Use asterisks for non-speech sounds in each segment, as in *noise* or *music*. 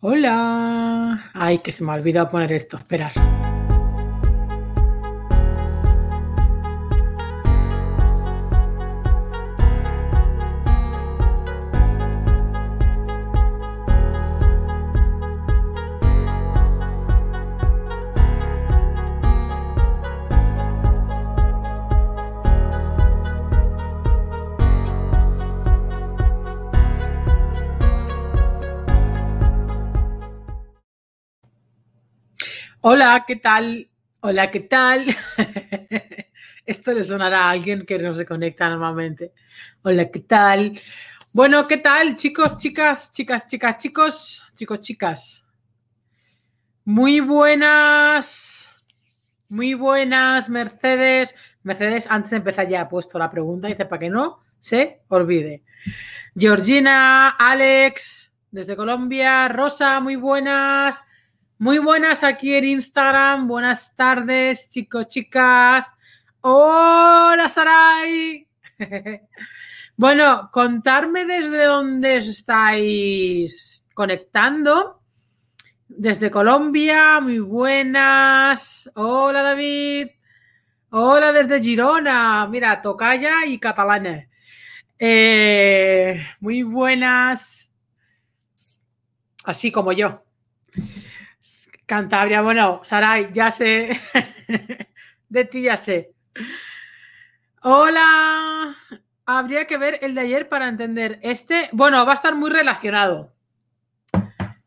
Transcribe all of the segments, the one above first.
Hola. Ay, que se me ha olvidado poner esto. Esperar. Hola, ¿qué tal? Hola, ¿qué tal? *laughs* Esto le sonará a alguien que no se conecta normalmente. Hola, ¿qué tal? Bueno, ¿qué tal, chicos, chicas, chicas, chicas, chicos, chicos, chicas? Muy buenas, muy buenas, Mercedes. Mercedes, antes de empezar ya ha puesto la pregunta, dice para que no se olvide. Georgina, Alex, desde Colombia, Rosa, muy buenas. Muy buenas aquí en Instagram. Buenas tardes, chicos, chicas. Hola, Saray. *laughs* bueno, contarme desde dónde estáis conectando. Desde Colombia, muy buenas. Hola, David. Hola desde Girona. Mira, tocaya y catalana. Eh, muy buenas. Así como yo. Cantabria, bueno, Saray, ya sé. *laughs* de ti ya sé. Hola. Habría que ver el de ayer para entender este. Bueno, va a estar muy relacionado.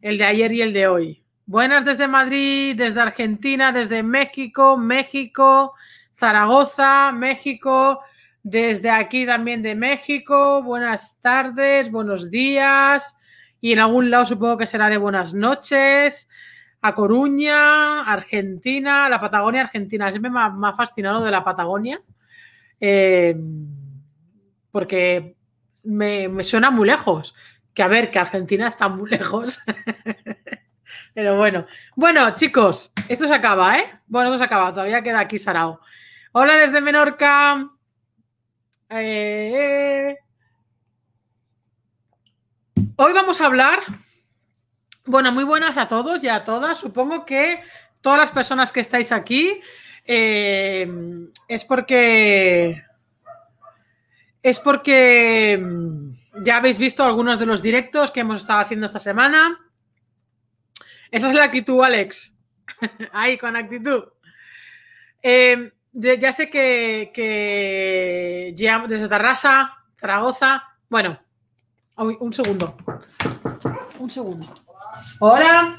El de ayer y el de hoy. Buenas desde Madrid, desde Argentina, desde México, México, Zaragoza, México, desde aquí también de México. Buenas tardes, buenos días. Y en algún lado supongo que será de buenas noches a Coruña, Argentina, la Patagonia Argentina. Siempre me ha, fascinado de la Patagonia eh, porque me, suena muy lejos. Que a ver, que Argentina está muy *laughs* lejos. Pero bueno. Bueno, chicos, esto se acaba, ¿eh? Bueno, esto se acaba. Todavía queda aquí Sarao. Hola desde Menorca. Eh, hoy vamos a hablar bueno, muy buenas a todos y a todas. Supongo que todas las personas que estáis aquí eh, es porque es porque mm, ya habéis visto algunos de los directos que hemos estado haciendo esta semana. Esa es la actitud, Alex. *laughs* Ahí, con actitud. Eh, ya sé que, que desde Tarrasa, Zaragoza. Bueno, un segundo. Un segundo. Hola.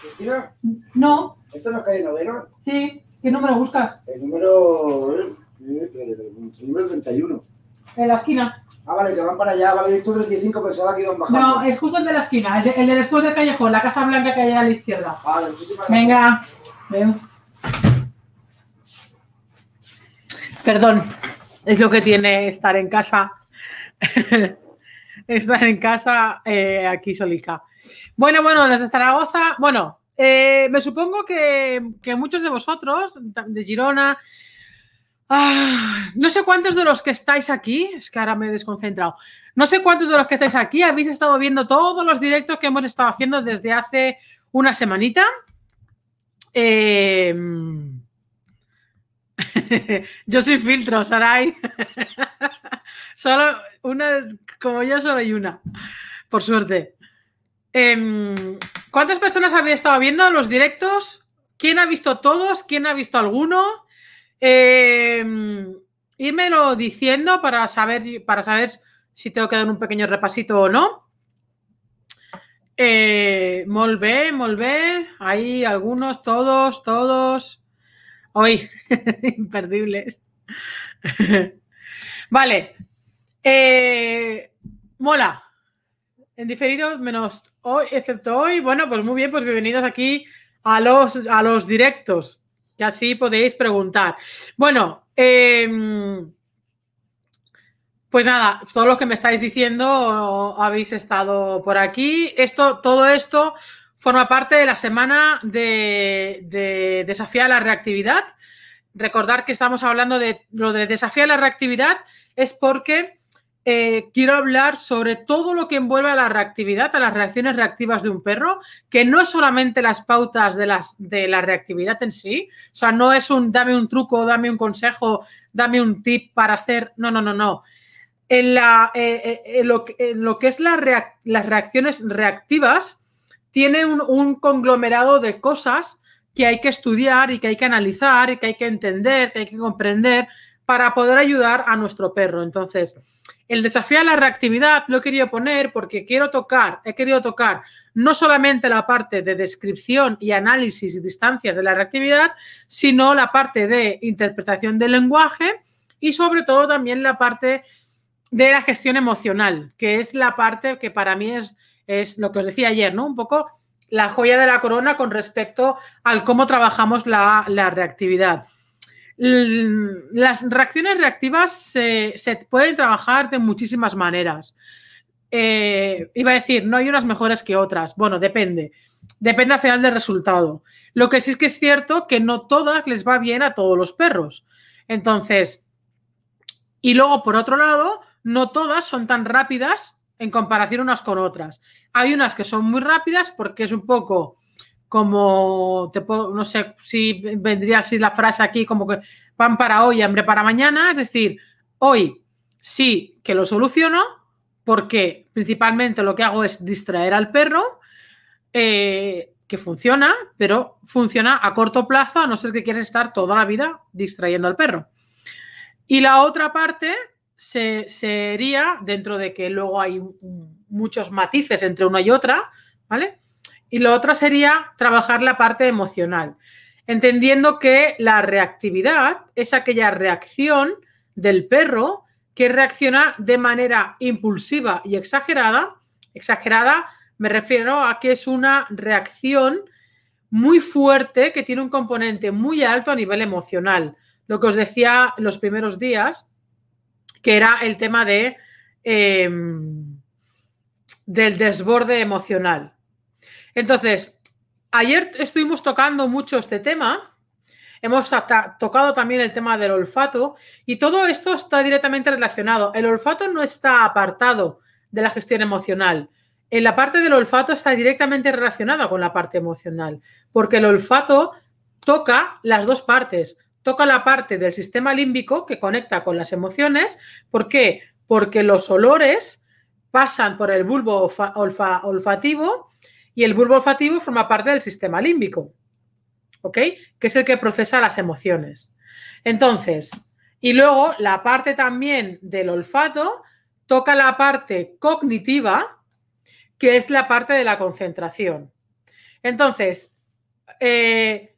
¿Cristina? No. ¿Esto no es calle novena? Sí. ¿Qué número buscas? El número. El número 31. En la esquina. Ah, vale, que van para allá. Vale, he visto 35, pensaba que iban bajando. No, es justo el de la esquina, el de, después del callejón, la casa blanca que hay a la izquierda. Vale, muchísimas Venga, veo. Perdón, es lo que tiene estar en casa. *laughs* estar en casa eh, aquí solica. Bueno, bueno, desde Zaragoza, bueno, eh, me supongo que, muchos de vosotros, de Girona, ah, no sé cuántos de los que estáis aquí, es que ahora me he desconcentrado, no sé cuántos de los que estáis aquí habéis estado viendo todos los directos que hemos estado haciendo desde hace una semanita. Em, *laughs* yo soy filtro, Saray. *laughs* Solo una, como yo solo hay una, por suerte. Em, ¿Cuántas personas habéis estado viendo los directos? ¿Quién ha visto todos? ¿Quién ha visto alguno? Eh, diciendo para saber, para saber si tengo que dar un pequeño repasito o no. Eh, molve, molve. Ahí algunos, todos, todos. Hoy, *laughs* imperdibles. *laughs* vale, eh, mola. En diferido, menos hoy, excepto hoy. Bueno, pues muy bien, pues bienvenidos aquí a los, a los directos. Y así podéis preguntar. Bueno, em, pues nada, todo lo que me estáis diciendo habéis estado por aquí. Esto, todo esto forma parte de la semana de, de desafiar la reactividad. Recordar que estamos hablando de lo de desafiar la reactividad es porque eh, quiero hablar sobre todo lo que envuelve a la reactividad, a las reacciones reactivas de un perro, que no es solamente las pautas de, las, de la reactividad en sí, o sea, no es un dame un truco, dame un consejo, dame un tip para hacer, no, no, no, no. En, eh, eh, lo, que es las reacciones reactivas, tiene un, un conglomerado de cosas que hay que estudiar y que hay que analizar y que hay que entender, que hay que comprender para poder ayudar a nuestro perro. Entonces, el desafío a la reactividad lo he querido poner porque quiero tocar, he querido tocar no solamente la parte de descripción y análisis y distancias de la reactividad, sino la parte de interpretación del lenguaje y sobre todo también la parte de la gestión emocional, que es la parte que para mí es, es lo que os decía ayer, ¿no? Un poco la joya de la corona con respecto al cómo trabajamos la, reactividad. Las reacciones reactivas se, pueden trabajar de muchísimas maneras. Eh, iba a decir, no hay unas mejores que otras. Bueno, depende. Depende al final del resultado. Lo que sí es que es cierto que no todas les va bien a todos los perros. Entonces, y luego, por otro lado, no todas son tan rápidas en comparación unas con otras. Hay unas que son muy rápidas porque es un poco como, te puedo, no sé si vendría así la frase aquí, como que pan para hoy, hambre para mañana, es decir, hoy sí que lo soluciono porque principalmente lo que hago es distraer al perro, eh, que funciona, pero funciona a corto plazo, a no ser que quieras estar toda la vida distrayendo al perro. Y la otra parte se, sería, dentro de que luego hay muchos matices entre una y otra, ¿vale? Y lo otro sería trabajar la parte emocional, entendiendo que la reactividad es aquella reacción del perro que reacciona de manera impulsiva y exagerada. Exagerada me refiero a que es una reacción muy fuerte que tiene un componente muy alto a nivel emocional. Lo que os decía los primeros días, que era el tema de, em, del desborde emocional. Entonces, ayer estuvimos tocando mucho este tema. Hemos tocado también el tema del olfato y todo esto está directamente relacionado. El olfato no está apartado de la gestión emocional. En la parte del olfato está directamente relacionada con la parte emocional, porque el olfato toca las dos partes. Toca la parte del sistema límbico que conecta con las emociones. ¿Por qué? Porque los olores pasan por el bulbo olfativo y el bulbo olfativo forma parte del sistema límbico, ¿ok? Que es el que procesa las emociones. Entonces, y luego la parte también del olfato toca la parte cognitiva, que es la parte de la concentración. Entonces, eh,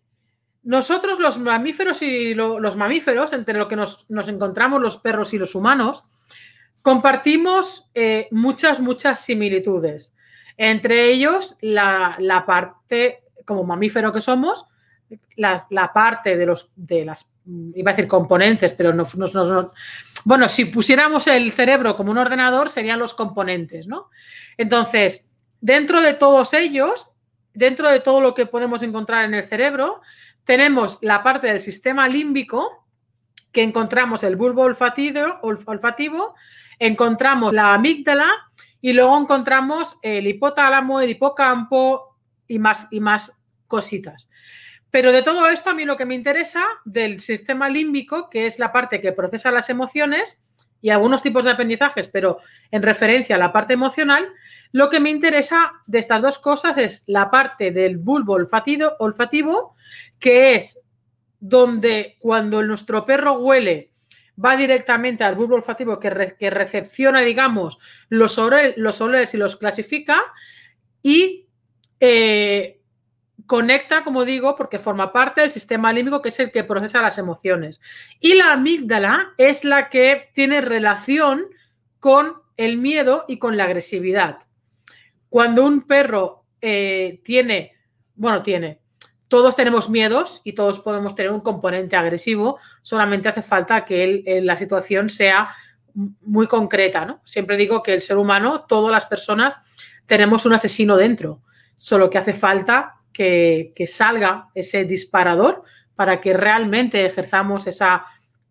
nosotros los mamíferos y los mamíferos, entre lo que nos, encontramos los perros y los humanos, compartimos eh, muchas, muchas similitudes. Entre ellos, la, parte, como mamífero que somos, la parte de los, de las, iba a decir componentes, pero no, no, bueno, si pusiéramos el cerebro como un ordenador, serían los componentes, ¿no? Entonces, dentro de todos ellos, dentro de todo lo que podemos encontrar en el cerebro, tenemos la parte del sistema límbico, que encontramos el bulbo olfativo, olfativo encontramos la amígdala y luego encontramos el hipotálamo, el hipocampo y más, y más cositas. Pero de todo esto, a mí lo que me interesa del sistema límbico, que es la parte que procesa las emociones y algunos tipos de aprendizajes, pero en referencia a la parte emocional, lo que me interesa de estas dos cosas es la parte del bulbo olfativo, olfativo que es donde cuando nuestro perro huele va directamente al bulbo olfativo que, recepciona, digamos, los, olores, y los clasifica y eh, conecta, como digo, porque forma parte del sistema límbico que es el que procesa las emociones. Y la amígdala es la que tiene relación con el miedo y con la agresividad. Cuando un perro eh, tiene, bueno, tiene, todos tenemos miedos y todos podemos tener un componente agresivo, solamente hace falta que la situación sea muy concreta, ¿no? Siempre digo que el ser humano, todas las personas, tenemos un asesino dentro, solo que hace falta que, salga ese disparador para que realmente ejerzamos esa,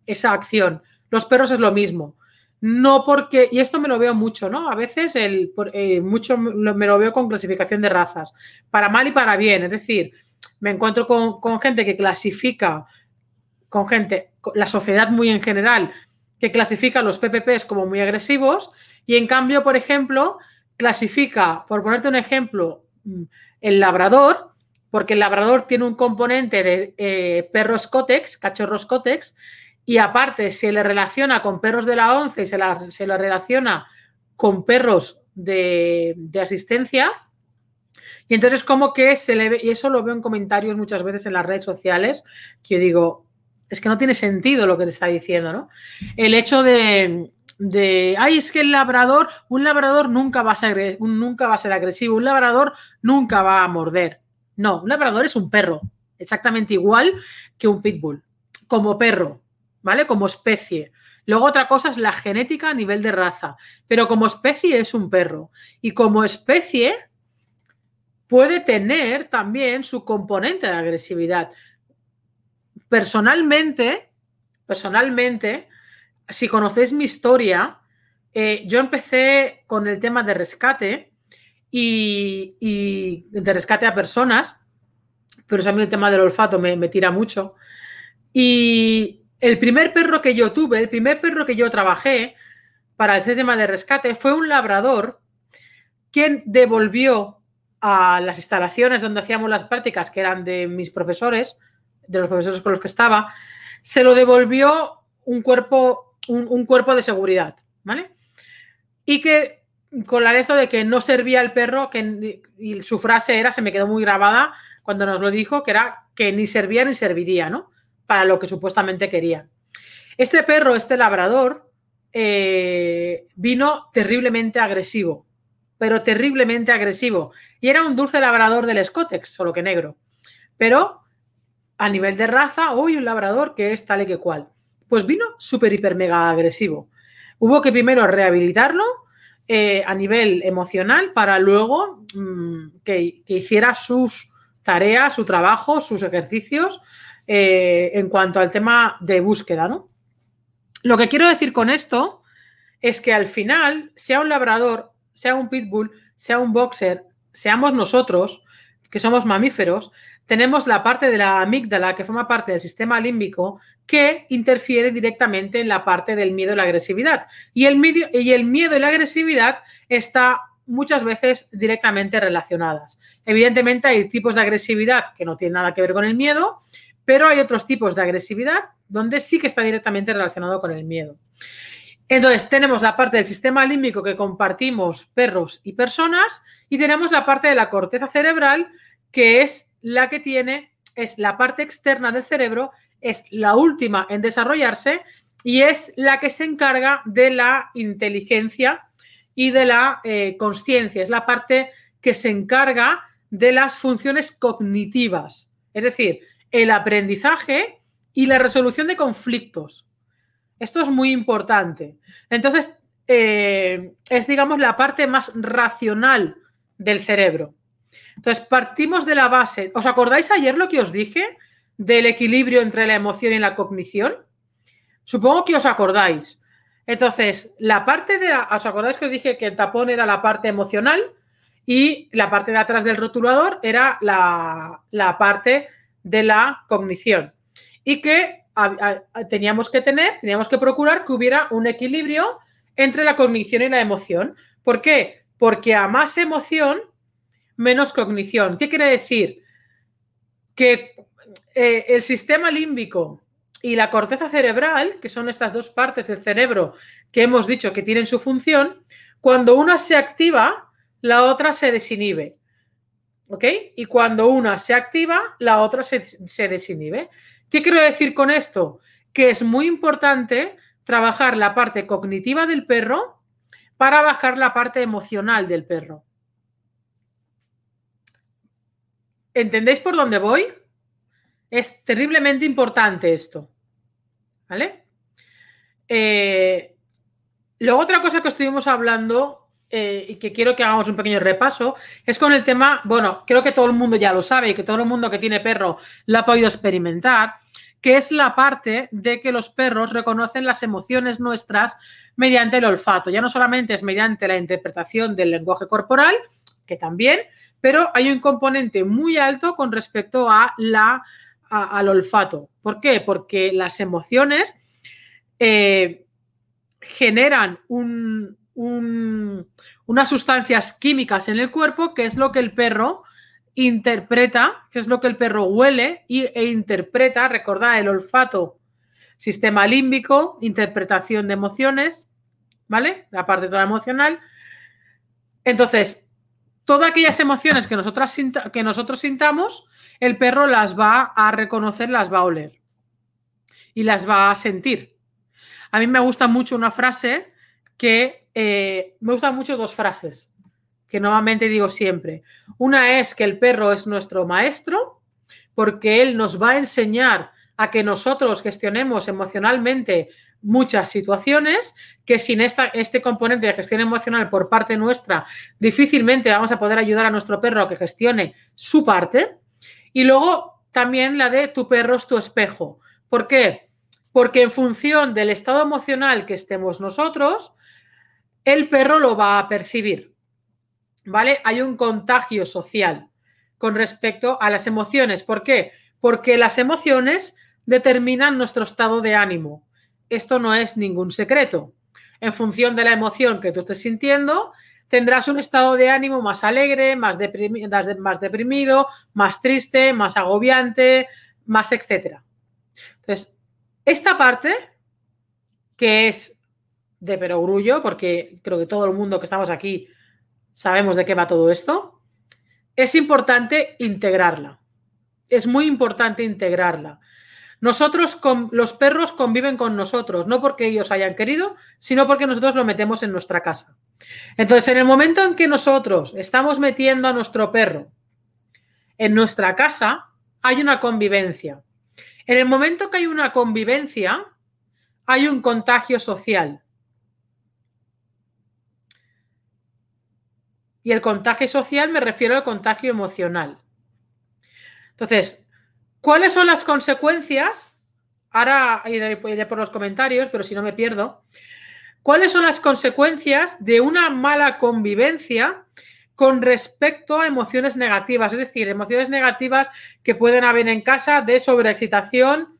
esa acción. Los perros es lo mismo. no porque, y esto me lo veo mucho, ¿no? A veces el, eh, mucho me lo veo con clasificación de razas, para mal y para bien, es decir, me encuentro con, con gente que clasifica, con gente, la sociedad muy en general, que clasifica los PPPs como muy agresivos y en cambio, por ejemplo, clasifica, por ponerte un ejemplo, el labrador, porque el labrador tiene un componente de eh, perros cótex, cachorros cótex, y aparte se le relaciona con perros de la once y se, se le relaciona con perros de, de, asistencia. Y entonces como que se le ve, y eso lo veo en comentarios muchas veces en las redes sociales, que yo digo, es que no tiene sentido lo que te está diciendo, ¿no? El hecho de, de, ay, es que el labrador, un labrador nunca va, a ser, nunca va a ser agresivo, un labrador nunca va a morder. No, un labrador es un perro, exactamente igual que un pitbull, como perro, ¿vale? Como especie. Luego otra cosa es la genética a nivel de raza, pero como especie es un perro. Y como especie puede tener también su componente de agresividad. Personalmente, personalmente, si conocéis mi historia, eh, yo empecé con el tema de rescate y, de rescate a personas, pero también el tema del olfato me, me tira mucho. Y el primer perro que yo tuve, el primer perro que yo trabajé para el sistema de rescate fue un labrador quien devolvió a las instalaciones donde hacíamos las prácticas, que eran de mis profesores, de los profesores con los que estaba, se lo devolvió un cuerpo, un, cuerpo de seguridad, ¿vale? Y que con la de esto de que no servía el perro, que y su frase era, se me quedó muy grabada cuando nos lo dijo, que era que ni servía ni serviría, ¿no? Para lo que supuestamente quería. Este perro, este labrador, eh, vino terriblemente agresivo, pero terriblemente agresivo. Y era un dulce labrador del Scotex, solo que negro. Pero a nivel de raza, hoy un labrador que es tal y que cual. Pues vino súper, hiper, mega agresivo. Hubo que primero rehabilitarlo eh, a nivel emocional para luego mm, que, hiciera sus tareas, su trabajo, sus ejercicios eh, en cuanto al tema de búsqueda, ¿no? Lo que quiero decir con esto es que al final, sea un labrador, sea un pitbull, sea un boxer, seamos nosotros, que somos mamíferos, tenemos la parte de la amígdala que forma parte del sistema límbico que interfiere directamente en la parte del miedo y la agresividad. Y el, y el miedo y la agresividad está muchas veces directamente relacionadas. Evidentemente hay tipos de agresividad que no tienen nada que ver con el miedo, pero hay otros tipos de agresividad donde sí que está directamente relacionado con el miedo. Entonces, tenemos la parte del sistema límbico que compartimos perros y personas y tenemos la parte de la corteza cerebral que es la que tiene es la parte externa del cerebro, es la última en desarrollarse y es la que se encarga de la inteligencia y de la eh, conciencia. Es la parte que se encarga de las funciones cognitivas, es decir, el aprendizaje y la resolución de conflictos. Esto es muy importante. Entonces, eh, es, digamos, la parte más racional del cerebro. Entonces, partimos de la base. ¿Os acordáis ayer lo que os dije del equilibrio entre la emoción y la cognición? Supongo que os acordáis. Entonces, la parte de la, ¿os acordáis que os dije que el tapón era la parte emocional y la parte de atrás del rotulador era la, parte de la cognición? Y que teníamos que tener, teníamos que procurar que hubiera un equilibrio entre la cognición y la emoción. ¿Por qué? Porque a más emoción, menos cognición. ¿Qué quiere decir? Que eh, el sistema límbico y la corteza cerebral, que son estas dos partes del cerebro que hemos dicho que tienen su función, cuando una se activa, la otra se desinhibe. ¿Ok? Y cuando una se activa, la otra se, se desinhibe. ¿Qué quiero decir con esto? Que es muy importante trabajar la parte cognitiva del perro para bajar la parte emocional del perro. ¿Entendéis por dónde voy? Es terriblemente importante esto. ¿Vale? Eh, luego otra cosa que estuvimos hablando eh, y que quiero que hagamos un pequeño repaso es con el tema, bueno, creo que todo el mundo ya lo sabe y que todo el mundo que tiene perro lo ha podido experimentar, que es la parte de que los perros reconocen las emociones nuestras mediante el olfato. Ya no solamente es mediante la interpretación del lenguaje corporal, que también, pero hay un componente muy alto con respecto a la, al olfato. ¿Por qué? Porque las emociones eh, generan unas sustancias químicas en el cuerpo, que es lo que el perro interpreta, que es lo que el perro huele y, e interpreta, recordad, el olfato, sistema límbico, interpretación de emociones, ¿vale? La parte toda emocional. Entonces, todas aquellas emociones que, nosotros sintamos, el perro las va a reconocer, las va a oler y las va a sentir. A mí me gusta mucho una frase que eh, me gustan mucho dos frases que normalmente digo siempre. Una es que el perro es nuestro maestro, porque él nos va a enseñar a que nosotros gestionemos emocionalmente muchas situaciones, que sin esta, este componente de gestión emocional por parte nuestra, difícilmente vamos a poder ayudar a nuestro perro a que gestione su parte. Y luego también la de tu perro es tu espejo. ¿Por qué? Porque en función del estado emocional que estemos nosotros, el perro lo va a percibir. ¿vale? Hay un contagio social con respecto a las emociones. ¿Por qué? Porque las emociones determinan nuestro estado de ánimo. Esto no es ningún secreto. En función de la emoción que tú estés sintiendo, tendrás un estado de ánimo más alegre, más, deprimido, más, deprimido, más triste, más agobiante, más etcétera. Entonces, esta parte, que es de perogrullo, porque creo que todo el mundo que estamos aquí sabemos de qué va todo esto, es importante integrarla. Es muy importante integrarla. Nosotros, los perros conviven con nosotros, no porque ellos hayan querido, sino porque nosotros lo metemos en nuestra casa. Entonces, en el momento en que nosotros estamos metiendo a nuestro perro en nuestra casa, hay una convivencia. En el momento que hay una convivencia, hay un contagio social. Y el contagio social me refiero al contagio emocional. Entonces, ¿cuáles son las consecuencias? Ahora iré, por los comentarios, pero si no me pierdo. ¿Cuáles son las consecuencias de una mala convivencia con respecto a emociones negativas? Es decir, emociones negativas que pueden haber en casa de sobreexcitación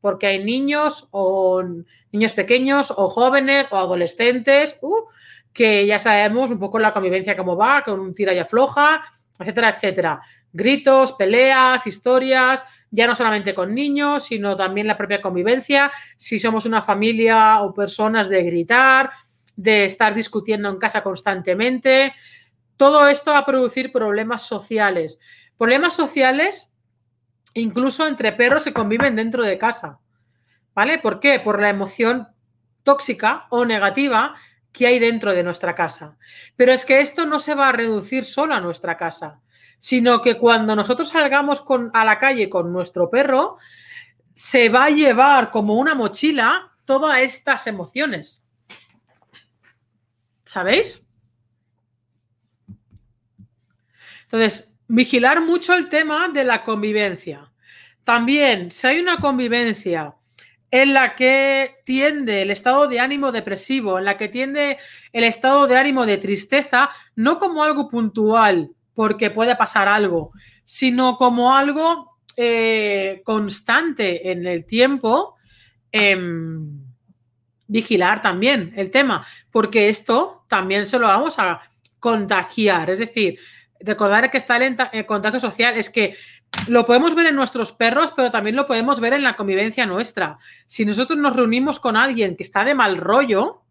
porque hay niños o niños pequeños o jóvenes o adolescentes uh, que ya sabemos un poco la convivencia cómo va, con un tira y afloja, etcétera, etcétera. Gritos, peleas, historias, ya no solamente con niños, sino también la propia convivencia, si somos una familia o personas de gritar, de estar discutiendo en casa constantemente. Todo esto va a producir problemas sociales. Problemas sociales incluso entre perros que conviven dentro de casa. ¿Vale? ¿Por qué? Por la emoción tóxica o negativa que hay dentro de nuestra casa. Pero es que esto no se va a reducir solo a nuestra casa, sino que cuando nosotros salgamos a la calle con nuestro perro, se va a llevar como una mochila todas estas emociones. ¿Sabéis? Entonces, vigilar mucho el tema de la convivencia. También, si hay una convivencia en la que tiende el estado de ánimo depresivo, en la que tiende el estado de ánimo de tristeza, no como algo puntual, porque puede pasar algo, sino como algo eh, constante en el tiempo, em, vigilar también el tema, porque esto también se lo vamos a contagiar, es decir, recordar que está el contagio social, es que lo podemos ver en nuestros perros, pero también lo podemos ver en la convivencia nuestra. Si nosotros nos reunimos con alguien que está de mal rollo,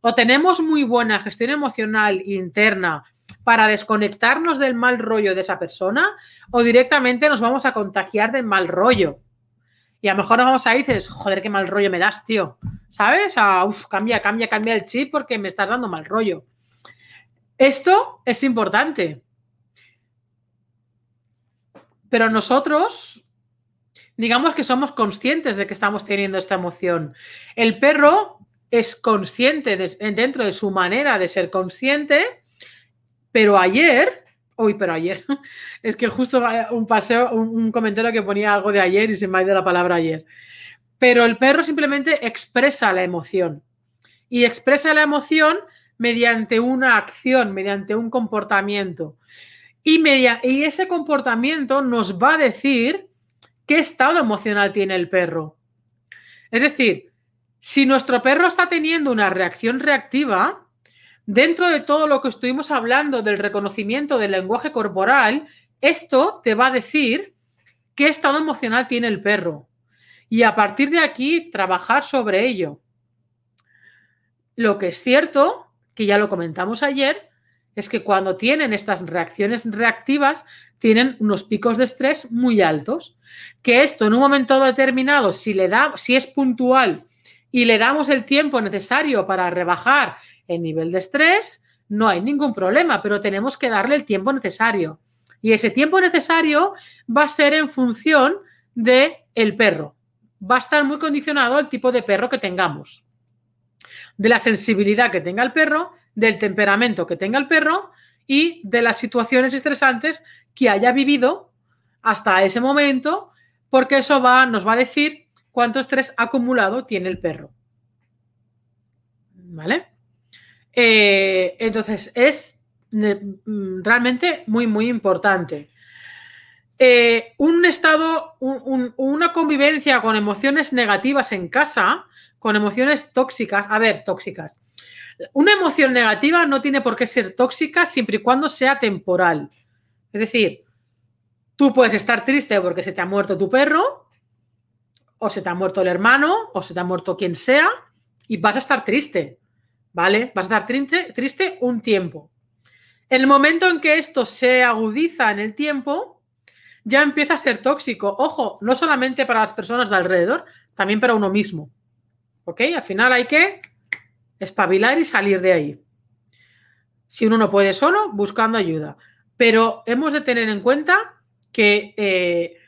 o tenemos muy buena gestión emocional interna para desconectarnos del mal rollo de esa persona, o directamente nos vamos a contagiar del mal rollo. Y a lo mejor nos vamos a ir y dices, joder, qué mal rollo me das, tío. ¿Sabes? cambia, cambia, cambia el chip porque me estás dando mal rollo. Esto es importante. Pero nosotros, digamos que somos conscientes de que estamos teniendo esta emoción. El perro es consciente dentro de su manera de ser consciente, pero ayer Hoy, pero ayer. *laughs* Es que justo un paseo, un comentario que ponía algo de ayer y se me ha ido la palabra ayer. Pero el perro simplemente expresa la emoción. Y expresa la emoción mediante una acción, mediante un comportamiento. Y, y ese comportamiento nos va a decir qué estado emocional tiene el perro. Es decir, si nuestro perro está teniendo una reacción reactiva, dentro de todo lo que estuvimos hablando del reconocimiento del lenguaje corporal, esto te va a decir qué estado emocional tiene el perro. Y a partir de aquí, trabajar sobre ello. Lo que es cierto, que ya lo comentamos ayer, es que cuando tienen estas reacciones reactivas, tienen unos picos de estrés muy altos. Que esto en un momento determinado, si le da, si es puntual y le damos el tiempo necesario para rebajar el nivel de estrés, no hay ningún problema, pero tenemos que darle el tiempo necesario. Y ese tiempo necesario va a ser en función de el perro. Va a estar muy condicionado al tipo de perro que tengamos. De la sensibilidad que tenga el perro, del temperamento que tenga el perro y de las situaciones estresantes que haya vivido hasta ese momento, porque eso va, nos va a decir cuánto estrés acumulado tiene el perro. ¿Vale? Eh, entonces, es mm, realmente muy, muy importante. Eh, un estado, una convivencia con emociones negativas en casa, con emociones tóxicas, a ver, tóxicas. Una emoción negativa no tiene por qué ser tóxica siempre y cuando sea temporal. Es decir, tú puedes estar triste porque se te ha muerto tu perro, o se te ha muerto el hermano, o se te ha muerto quien sea, y vas a estar triste. ¿Vale? Vas a estar triste, triste un tiempo. El momento en que esto se agudiza en el tiempo, ya empieza a ser tóxico. Ojo, no solamente para las personas de alrededor, también para uno mismo. ¿Ok? Al final hay que espabilar y salir de ahí. Si uno no puede solo, buscando ayuda. Pero hemos de tener en cuenta que eh,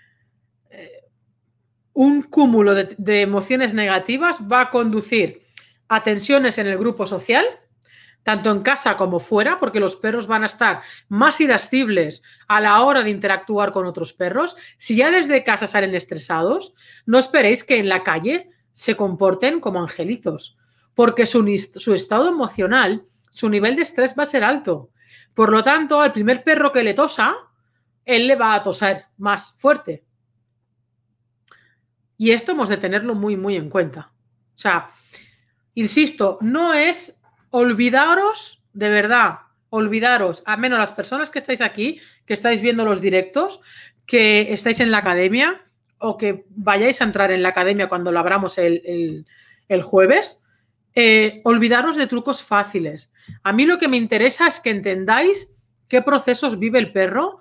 eh, un cúmulo de emociones negativas va a conducir a tensiones en el grupo social, tanto en casa como fuera, porque los perros van a estar más irascibles a la hora de interactuar con otros perros. Si ya desde casa salen estresados, no esperéis que en la calle se comporten como angelitos, porque su, su estado emocional, su nivel de estrés va a ser alto. Por lo tanto, al primer perro que le tosa, él le va a tosar más fuerte. Y esto hemos de tenerlo muy, muy en cuenta. O sea, Insisto, no es olvidaros, de verdad, olvidaros, a menos las personas que estáis aquí, que estáis viendo los directos, que estáis en la academia o que vayáis a entrar en la academia cuando lo abramos el, jueves, eh, olvidaros de trucos fáciles. A mí lo que me interesa es que entendáis qué procesos vive el perro,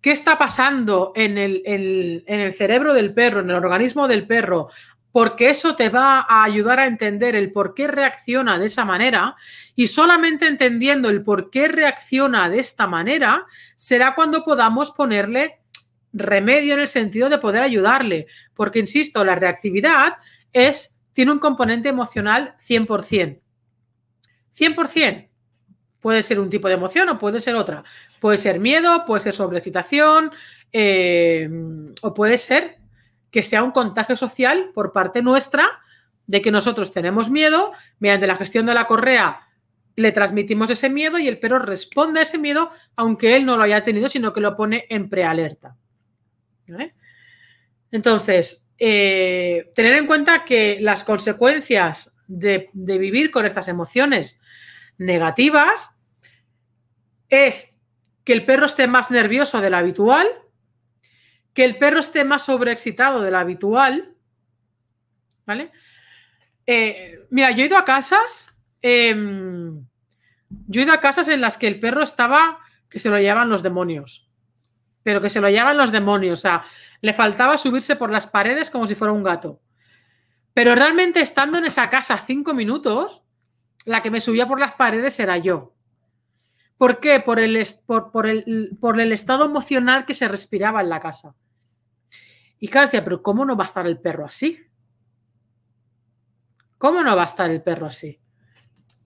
qué está pasando en el, en el, cerebro del perro, en el organismo del perro, porque eso te va a ayudar a entender el por qué reacciona de esa manera y solamente entendiendo el por qué reacciona de esta manera será cuando podamos ponerle remedio en el sentido de poder ayudarle, porque insisto, la reactividad es tiene un componente emocional 100%. 100%. Puede ser un tipo de emoción o puede ser otra. Puede ser miedo, puede ser sobreexcitación eh, o puede ser que sea un contagio social por parte nuestra de que nosotros tenemos miedo, mediante la gestión de la correa le transmitimos ese miedo y el perro responde a ese miedo aunque él no lo haya tenido, sino que lo pone en prealerta. Entonces, eh, tener en cuenta que las consecuencias de, de vivir con estas emociones negativas es que el perro esté más nervioso de lo habitual, que el perro esté más sobreexcitado de lo habitual, ¿vale? Eh, mira, yo he ido a casas, em, yo he ido a casas en las que el perro estaba que se lo llevaban los demonios, pero que se lo llevaban los demonios, o sea, le faltaba subirse por las paredes como si fuera un gato. Pero realmente estando en esa casa cinco minutos, la que me subía por las paredes era yo. ¿Por qué? Por el, por el, por el estado emocional que se respiraba en la casa. Y pero ¿cómo no va a estar el perro así? ¿Cómo no va a estar el perro así?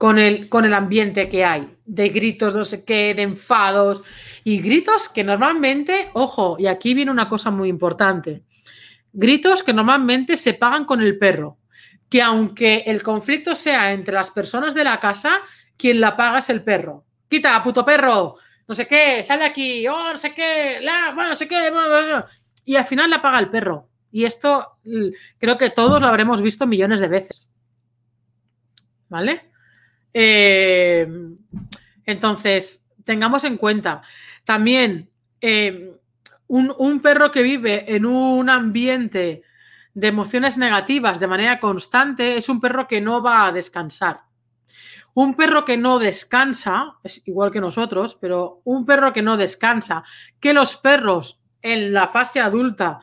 con el, con el ambiente que hay, de gritos, no sé qué, de enfados y gritos que normalmente, ojo, y aquí viene una cosa muy importante, gritos que normalmente se pagan con el perro, que aunque el conflicto sea entre las personas de la casa, quien la paga es el perro. Quita, puto perro, no sé qué, sale aquí, oh, no sé qué, la, bueno, no sé qué, y al final la paga el perro. Y esto creo que todos lo habremos visto millones de veces. ¿Vale? Eh, entonces, tengamos en cuenta también eh, un, un, perro que vive en un ambiente de emociones negativas de manera constante es un perro que no va a descansar. Un perro que no descansa, es igual que nosotros, pero un perro que no descansa, que los perros en la fase adulta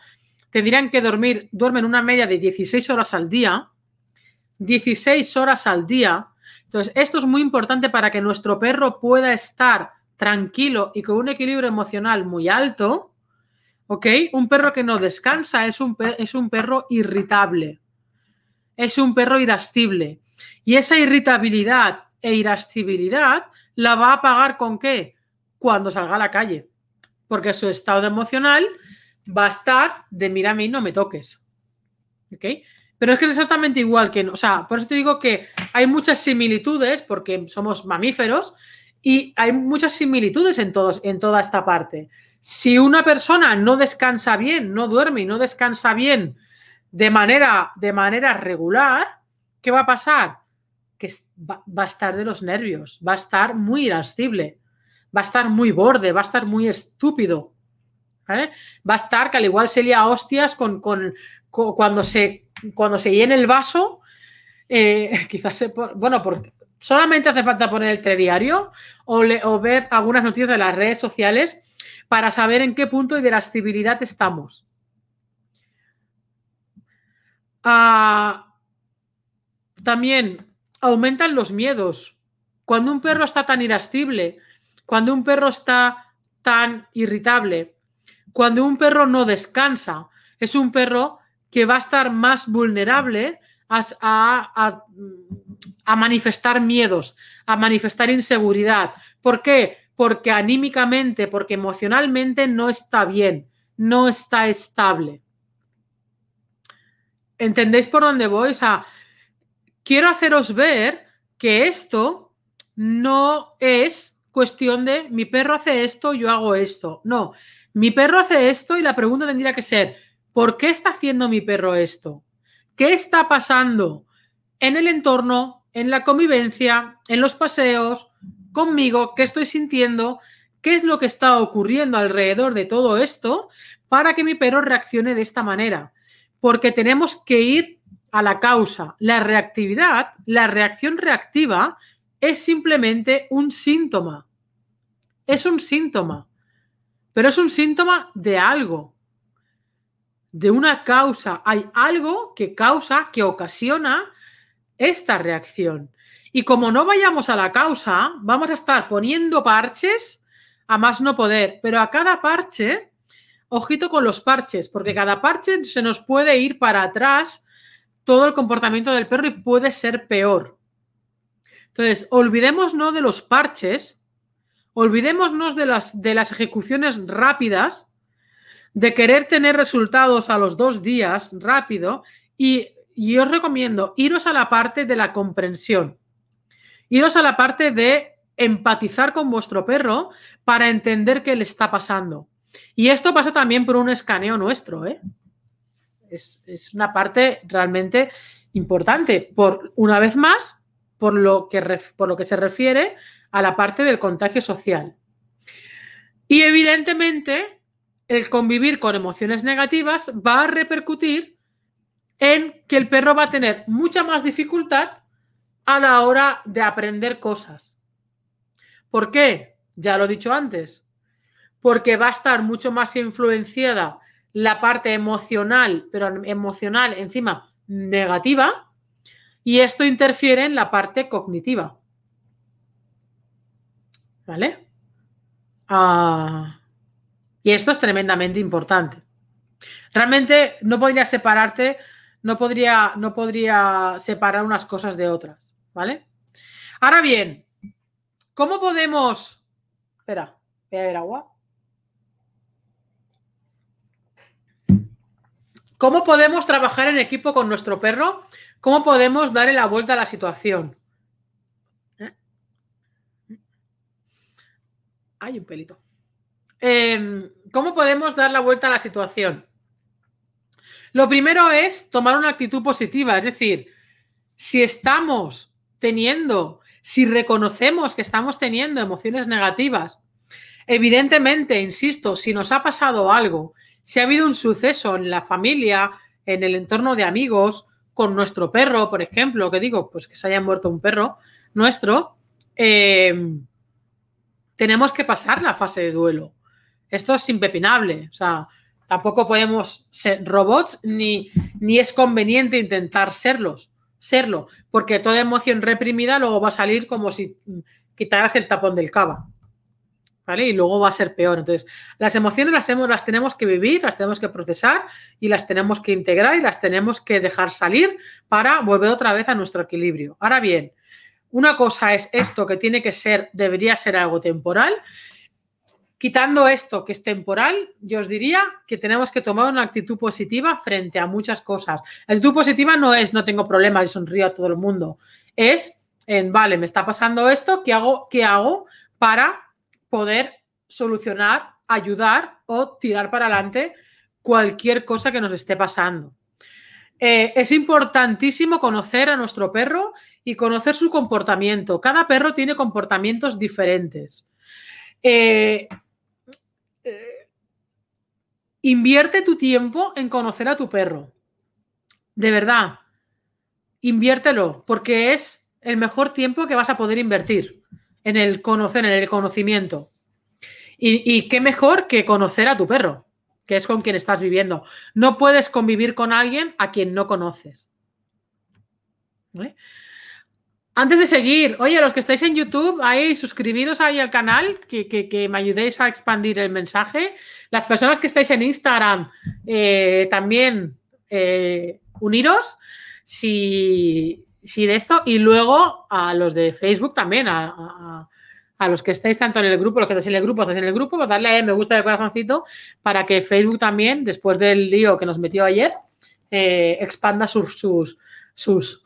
tendrían que dormir, duermen una media de 16 horas al día, 16 horas al día. Entonces, esto es muy importante para que nuestro perro pueda estar tranquilo y con un equilibrio emocional muy alto. ¿Ok? Un perro que no descansa es un, es un perro irritable. Es un perro irascible. Y esa irritabilidad e irascibilidad la va a pagar con qué? Cuando salga a la calle. Porque su estado emocional va a estar de mira a mí, no me toques. ¿Ok? Pero es que es exactamente igual que, o sea, por eso te digo que hay muchas similitudes, porque somos mamíferos, y hay muchas similitudes en, todos, en toda esta parte. Si una persona no descansa bien, no duerme y no descansa bien de manera, de manera regular, ¿qué va a pasar? Que va, va a estar de los nervios, va a estar muy irascible, va a estar muy borde, va a estar muy estúpido. Va a estar que al igual se lía hostias con, cuando, se, cuando se llene el vaso, eh, *laughs* quizás bueno, porque solamente hace falta poner el telediario o, o ver algunas noticias de las redes sociales para saber en qué punto de la civilidad estamos. Ah, también aumentan los miedos. Cuando un perro está tan irascible, cuando un perro está tan irritable, cuando un perro no descansa, es un perro que va a estar más vulnerable a, manifestar miedos, a manifestar inseguridad. ¿Por qué? Porque anímicamente, porque emocionalmente no está bien, no está estable. ¿Entendéis por dónde voy? O sea, quiero haceros ver que esto no es cuestión de mi perro hace esto, yo hago esto. No, mi perro hace esto y la pregunta tendría que ser, ¿por qué está haciendo mi perro esto? ¿Qué está pasando en el entorno, en la convivencia, en los paseos, conmigo? ¿Qué estoy sintiendo? ¿Qué es lo que está ocurriendo alrededor de todo esto para que mi perro reaccione de esta manera? Porque tenemos que ir a la causa. La reactividad, la reacción reactiva es simplemente un síntoma. Es un síntoma pero es un síntoma de algo, de una causa. Hay algo que causa, que ocasiona esta reacción. Y como no vayamos a la causa, vamos a estar poniendo parches a más no poder, pero a cada parche, ojito con los parches, porque cada parche se nos puede ir para atrás todo el comportamiento del perro y puede ser peor. Entonces, olvidémonos de los parches Olvidémonos de las, de las ejecuciones rápidas, de querer tener resultados a los dos días rápido y, y os recomiendo iros a la parte de la comprensión, iros a la parte de empatizar con vuestro perro para entender qué le está pasando. Y esto pasa también por un escaneo nuestro, ¿eh? Es, es, una parte realmente importante. Por una vez más, por lo que, por lo que se refiere a la parte del contagio social. Y evidentemente, el convivir con emociones negativas va a repercutir en que el perro va a tener mucha más dificultad a la hora de aprender cosas. ¿Por qué? Ya lo he dicho antes. Porque va a estar mucho más influenciada la parte emocional, pero emocional encima negativa, y esto interfiere en la parte cognitiva. ¿Vale? Ah, y esto es tremendamente importante. Realmente no podría separarte, no podría, no podría separar unas cosas de otras, ¿vale? Ahora bien, ¿cómo podemos... Espera, voy a ver agua. ¿Cómo podemos trabajar en equipo con nuestro perro? ¿Cómo podemos darle la vuelta a la situación? Hay un pelito. Em, ¿Cómo podemos dar la vuelta a la situación? Lo primero es tomar una actitud positiva, es decir, si estamos teniendo, si reconocemos que estamos teniendo emociones negativas, evidentemente, insisto, si nos ha pasado algo, si ha habido un suceso en la familia, en el entorno de amigos, con nuestro perro, por ejemplo, que digo, pues que se haya muerto un perro nuestro, em, tenemos que pasar la fase de duelo. Esto es impepinable. O sea, tampoco podemos ser robots ni, ni es conveniente intentar serlos, serlo, porque toda emoción reprimida luego va a salir como si quitaras el tapón del cava. ¿Vale? Y luego va a ser peor. Entonces, las emociones las, hemos, las tenemos que vivir, las tenemos que procesar y las tenemos que integrar y las tenemos que dejar salir para volver otra vez a nuestro equilibrio. Ahora bien, una cosa es esto que tiene que ser, debería ser algo temporal Quitando esto que es temporal, yo os diría que tenemos que tomar una actitud positiva frente a muchas cosas. La actitud positiva no es no tengo problemas y sonrío a todo el mundo. Es en, vale, me está pasando esto, ¿qué hago, qué hago para poder solucionar, ayudar o tirar para adelante cualquier cosa que nos esté pasando? Eh, es importantísimo conocer a nuestro perro y conocer su comportamiento. Cada perro tiene comportamientos diferentes. Eh, Invierte tu tiempo en conocer a tu perro. De verdad, inviértelo, porque es el mejor tiempo que vas a poder invertir en el conocer, en el conocimiento. Y, qué mejor que conocer a tu perro, que es con quien estás viviendo. No puedes convivir con alguien a quien no conoces. Antes de seguir, oye, los que estáis en YouTube, ahí suscribiros ahí al canal, que, me ayudéis a expandir el mensaje. Las personas que estáis en Instagram, eh, también eh, uniros si, de esto. Y luego a los de Facebook también, a, los que estáis tanto en el grupo, los que estáis en el grupo, estáis en el grupo, pues darle a me gusta de corazoncito para que Facebook también, después del lío que nos metió ayer, eh, expanda sus, sus, sus,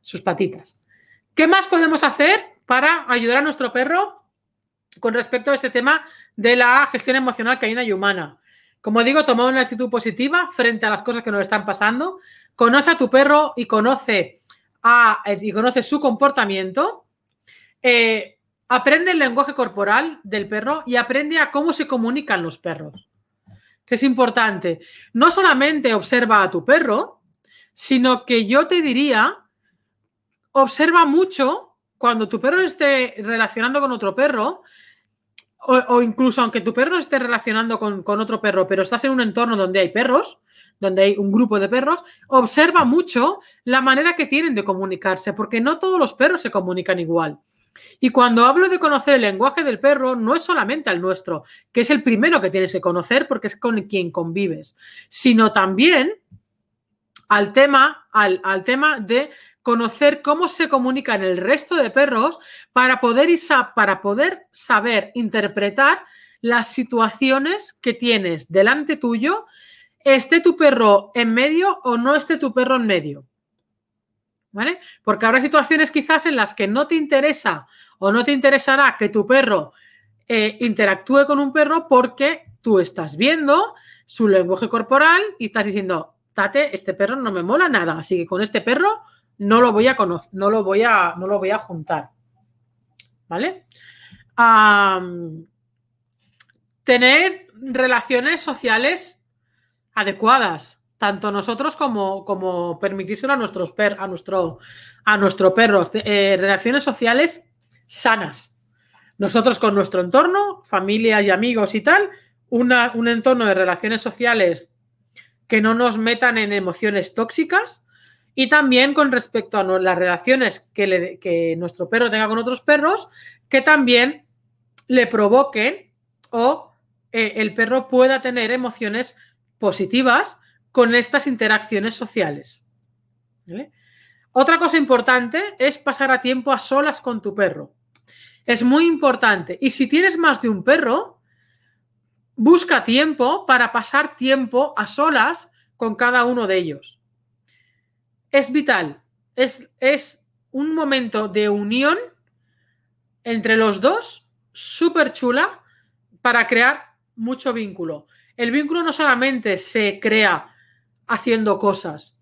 sus patitas. ¿Qué más podemos hacer para ayudar a nuestro perro con respecto a este tema de la gestión emocional canina y humana? Como digo, tomar una actitud positiva frente a las cosas que nos están pasando. Conoce a tu perro y conoce, a, y conoce su comportamiento. Eh, aprende el lenguaje corporal del perro y aprende a cómo se comunican los perros. Que es importante. No solamente observa a tu perro, sino que yo te diría observa mucho cuando tu perro esté relacionando con otro perro, o, incluso aunque tu perro esté relacionando con, otro perro, pero estás en un entorno donde hay perros, donde hay un grupo de perros, observa mucho la manera que tienen de comunicarse, porque no todos los perros se comunican igual. Y cuando hablo de conocer el lenguaje del perro, no es solamente al nuestro, que es el primero que tienes que conocer porque es con quien convives, sino también al tema, al tema de conocer cómo se comunican el resto de perros para poder, para poder saber interpretar las situaciones que tienes delante tuyo, esté tu perro en medio o no esté tu perro en medio. ¿Vale? Porque habrá situaciones quizás en las que no te interesa o no te interesará que tu perro eh, interactúe con un perro porque tú estás viendo su lenguaje corporal y estás diciendo, Tate, este perro no me mola nada, así que con este perro no lo voy a conocer, no lo voy a, no lo voy a juntar. ¿Vale? tener relaciones sociales adecuadas, tanto nosotros como, como permitírselo a, nuestros per, a, nuestro, a nuestro perro. Eh, relaciones sociales sanas. Nosotros con nuestro entorno, familias y amigos y tal, una, un entorno de relaciones sociales que no nos metan en emociones tóxicas y también con respecto a las relaciones que, nuestro perro tenga con otros perros, que también le provoquen o eh, el perro pueda tener emociones positivas con estas interacciones sociales. Otra cosa importante es pasar a tiempo a solas con tu perro. Es muy importante. Y si tienes más de un perro, busca tiempo para pasar tiempo a solas con cada uno de ellos. Es vital. Es, es un momento de unión entre los dos, súper chula, para crear mucho vínculo. El vínculo no solamente se crea haciendo cosas,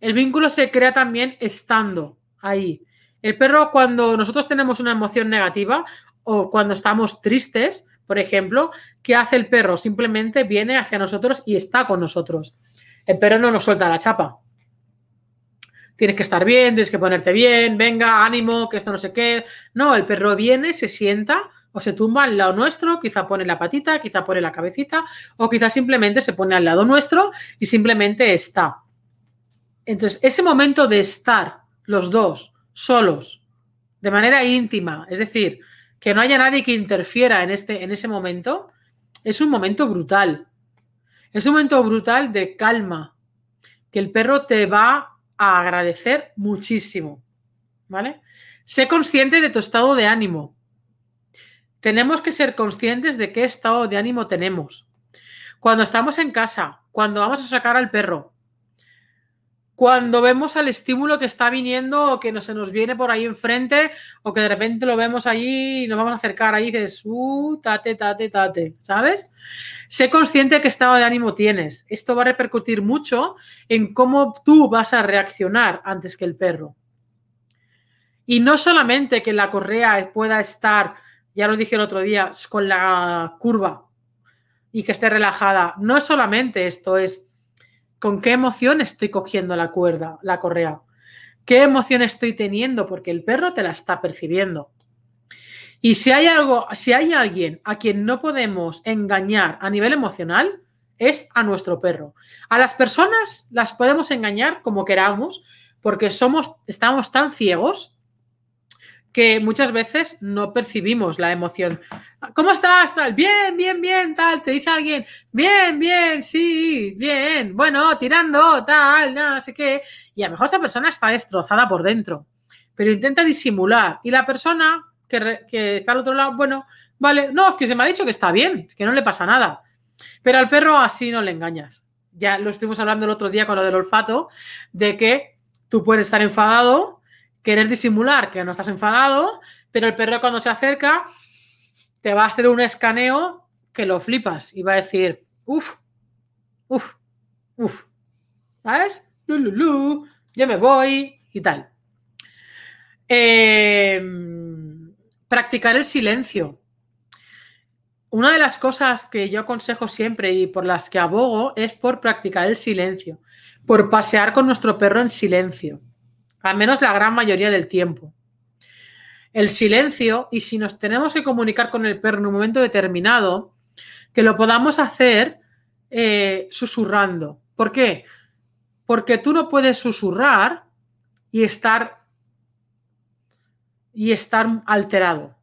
el vínculo se crea también estando ahí. El perro, cuando nosotros tenemos una emoción negativa o cuando estamos tristes, por ejemplo, ¿qué hace el perro? Simplemente viene hacia nosotros y está con nosotros. El perro no nos suelta la chapa. Tienes que estar bien, tienes que ponerte bien, venga, ánimo, que esto no sé qué. No, el perro viene, se sienta o se tumba al lado nuestro, quizá pone la patita, quizá pone la cabecita, o quizá simplemente se pone al lado nuestro y simplemente está. Entonces, ese momento de estar los dos solos, de manera íntima, es decir, que no haya nadie que interfiera en, este, en ese momento, es un momento brutal. Es un momento brutal de calma, que el perro te va a agradecer muchísimo. ¿Vale? Sé consciente de tu estado de ánimo. Tenemos que ser conscientes de qué estado de ánimo tenemos. Cuando estamos en casa, cuando vamos a sacar al perro, cuando vemos al estímulo que está viniendo o que se nos viene por ahí enfrente o que de repente lo vemos allí y nos vamos a acercar ahí y dices, uh, tate, tate, tate, ¿sabes? Sé consciente de qué estado de ánimo tienes. Esto va a repercutir mucho en cómo tú vas a reaccionar antes que el perro. Y no solamente que la correa pueda estar, ya lo dije el otro día, con la curva y que esté relajada. No es solamente esto, es con qué emoción estoy cogiendo la cuerda, la correa. ¿Qué emoción estoy teniendo? Porque el perro te la está percibiendo. Y si hay algo, si hay alguien a quien no podemos engañar a nivel emocional, es a nuestro perro. A las personas las podemos engañar como queramos, porque somos, estamos tan ciegos que muchas veces no percibimos la emoción. ¿Cómo estás? Tal? Bien, bien, bien, tal. Te dice alguien, bien, bien, sí, bien, bueno, tirando, tal, no sé qué. Y a lo mejor esa persona está destrozada por dentro, pero intenta disimular. Y la persona que, que está al otro lado, bueno, vale, no, es que se me ha dicho que está bien, que no le pasa nada. Pero al perro así no le engañas. Ya lo estuvimos hablando el otro día con lo del olfato, de que tú puedes estar enfadado querer disimular que no estás enfadado, pero el perro cuando se acerca te va a hacer un escaneo que lo flipas y va a decir, uff, uff, uff, ¿sabes? Lululu, yo me voy y tal. Em, practicar el silencio. Una de las cosas que yo aconsejo siempre y por las que abogo es por practicar el silencio, por pasear con nuestro perro en silencio al menos la gran mayoría del tiempo. El silencio, y si nos tenemos que comunicar con el perro en un momento determinado, que lo podamos hacer eh, susurrando. ¿Por qué? Porque tú no puedes susurrar y estar y estar alterado.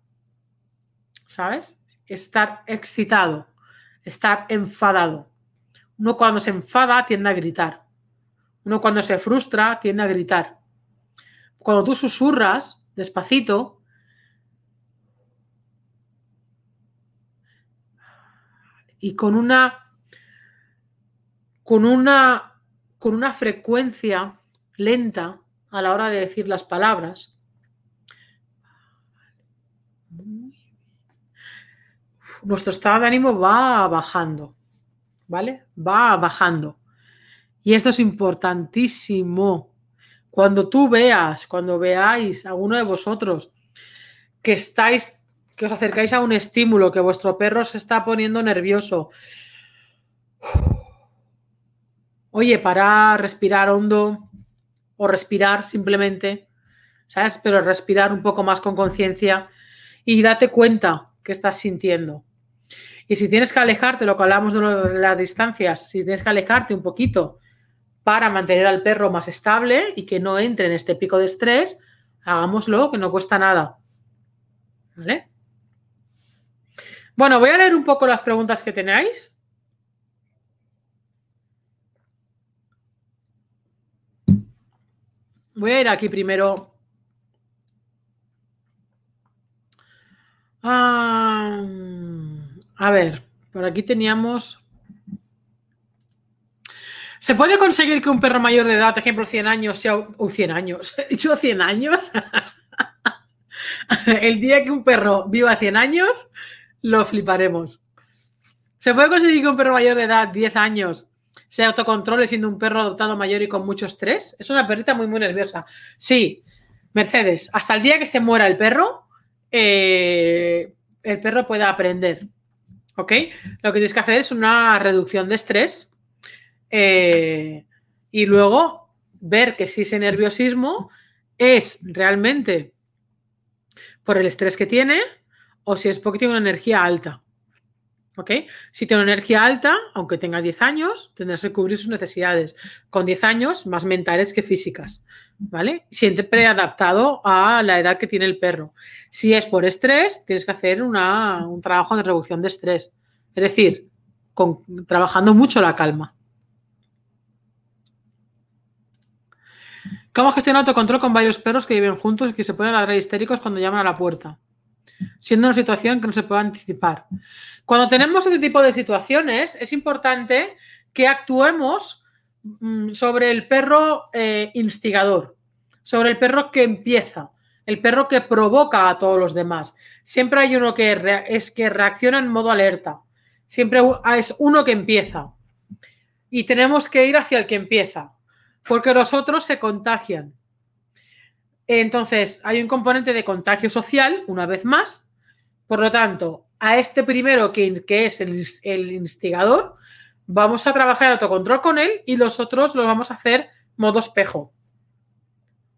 ¿Sabes? Estar excitado, estar enfadado. Uno cuando se enfada tiende a gritar. Uno cuando se frustra tiende a gritar cuando tú susurras despacito, y con una con una con una frecuencia lenta a la hora de decir las palabras. Nuestro estado de ánimo va bajando, ¿vale? Va bajando. Y esto es importantísimo cuando tú veas, cuando veáis a uno de vosotros que estáis, que os acercáis a un estímulo, que vuestro perro se está poniendo nervioso, oye, para respirar hondo o respirar simplemente, ¿sabes? Pero respirar un poco más con conciencia y date cuenta que estás sintiendo. Y si tienes que alejarte, lo que hablamos de las distancias, si tienes que alejarte un poquito para mantener al perro más estable y que no entre en este pico de estrés, hagámoslo, que no cuesta nada. ¿Vale? Bueno, voy a leer un poco las preguntas que tenéis. Voy a ir aquí primero. Ah, a ver, por aquí teníamos. ¿Se puede conseguir que un perro mayor de edad, ejemplo 100 años, sea... o 100 años, *laughs* he dicho 100 años. *laughs* El día que un perro viva 100 años, lo fliparemos. ¿Se puede conseguir que un perro mayor de edad, 10 años, se autocontrole siendo un perro adoptado mayor y con mucho estrés? Es una perrita muy, muy nerviosa. Sí, Mercedes, hasta el día que se muera el perro, eh, el perro pueda aprender. ¿Ok? Lo que tienes que hacer es una reducción de estrés eh, y luego ver que si ese nerviosismo es realmente por el estrés que tiene o si es porque tiene una energía alta. ¿Ok? Si tiene una energía alta, aunque tenga 10 años, tendrás que cubrir sus necesidades. Con 10 años, más mentales que físicas. ¿Vale? Siempre adaptado a la edad que tiene el perro. Si es por estrés, tienes que hacer un trabajo de reducción de estrés. Es decir, trabajando mucho la calma. ¿Cómo gestionar autocontrol con varios perros que viven juntos y que se pueden ladrar histéricos cuando llaman a la puerta? Siendo una situación que no se puede anticipar. Cuando tenemos este tipo de situaciones, es importante que actuemos mm, sobre el perro eh, instigador, sobre el perro que empieza, el perro que provoca a todos los demás. Siempre hay uno que es que reacciona en modo alerta. Siempre es uno que empieza. Y tenemos que ir hacia el que empieza porque los otros se contagian. Entonces, hay un componente de contagio social, una vez más. Por lo tanto, a este primero, que, es el, instigador, vamos a trabajar el autocontrol con él y los otros los vamos a hacer modo espejo.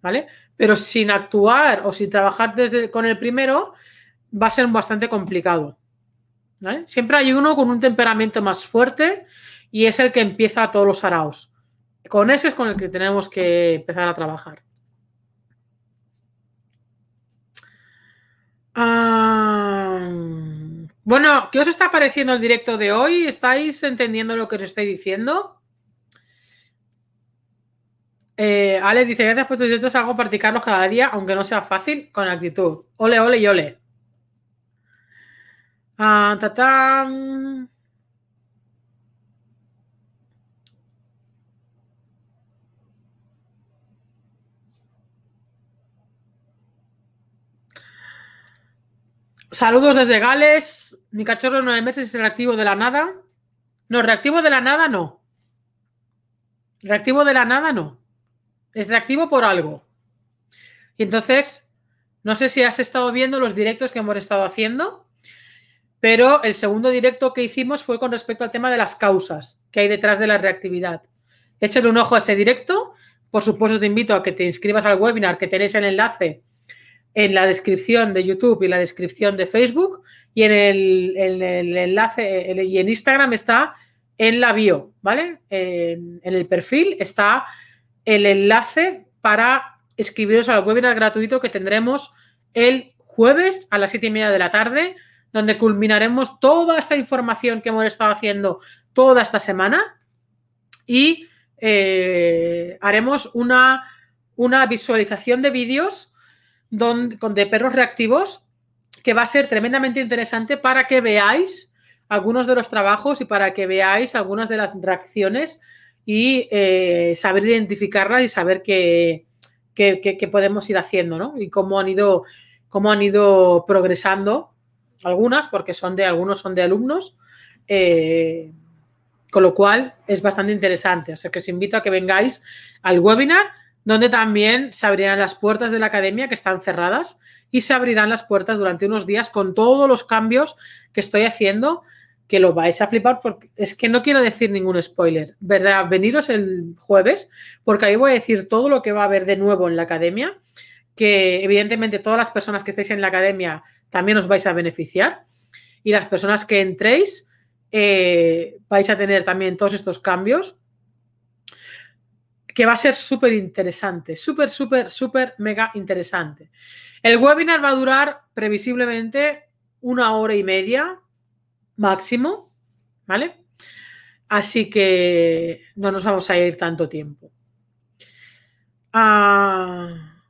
¿Vale? Pero sin actuar o sin trabajar desde, con el primero, va a ser bastante complicado. Siempre hay uno con un temperamento más fuerte y es el que empieza a todos los araos. Con ese es con el que tenemos que empezar a trabajar. Ah, bueno, ¿qué os está pareciendo el directo de hoy? ¿Estáis entendiendo lo que os estoy diciendo? Eh, Alex dice, gracias por tus directos, hago practicarlos cada día, aunque no sea fácil, con actitud. Ole, ole y ole. Ah, tatán. Saludos desde Gales. Mi cachorro de nueve meses es reactivo de la nada. No, reactivo de la nada no. Reactivo de la nada no. Es reactivo por algo. Y entonces, no sé si has estado viendo los directos que hemos estado haciendo, pero el segundo directo que hicimos fue con respecto al tema de las causas que hay detrás de la reactividad. Échale un ojo a ese directo. Por supuesto, te invito a que te inscribas al webinar que tenéis el enlace en la descripción de YouTube y la descripción de Facebook y en el, enlace y en Instagram está en la bio, ¿vale? En, el perfil está el enlace para escribiros al webinar gratuito que tendremos el jueves a las siete y media de la tarde, donde culminaremos toda esta información que hemos estado haciendo toda esta semana y eh, haremos una, una visualización de vídeos de perros reactivos que va a ser tremendamente interesante para que veáis algunos de los trabajos y para que veáis algunas de las reacciones y eh, saber identificarlas y saber qué, podemos ir haciendo, ¿no? Y cómo han ido, cómo han ido progresando algunas, porque son de algunos son de alumnos. Eh, con lo cual es bastante interesante. O que os invito a que vengáis al webinar donde también se abrirán las puertas de la academia que están cerradas y se abrirán las puertas durante unos días con todos los cambios que estoy haciendo, que lo vais a flipar porque es que no quiero decir ningún spoiler, ¿verdad? Veniros el jueves porque ahí voy a decir todo lo que va a haber de nuevo en la academia, que evidentemente todas las personas que estéis en la academia también os vais a beneficiar y las personas que entréis eh, vais a tener también todos estos cambios que va a ser súper interesante, súper, súper, súper, mega interesante. El webinar va a durar previsiblemente una hora y media máximo, ¿vale? Así que no nos vamos a ir tanto tiempo. Ah.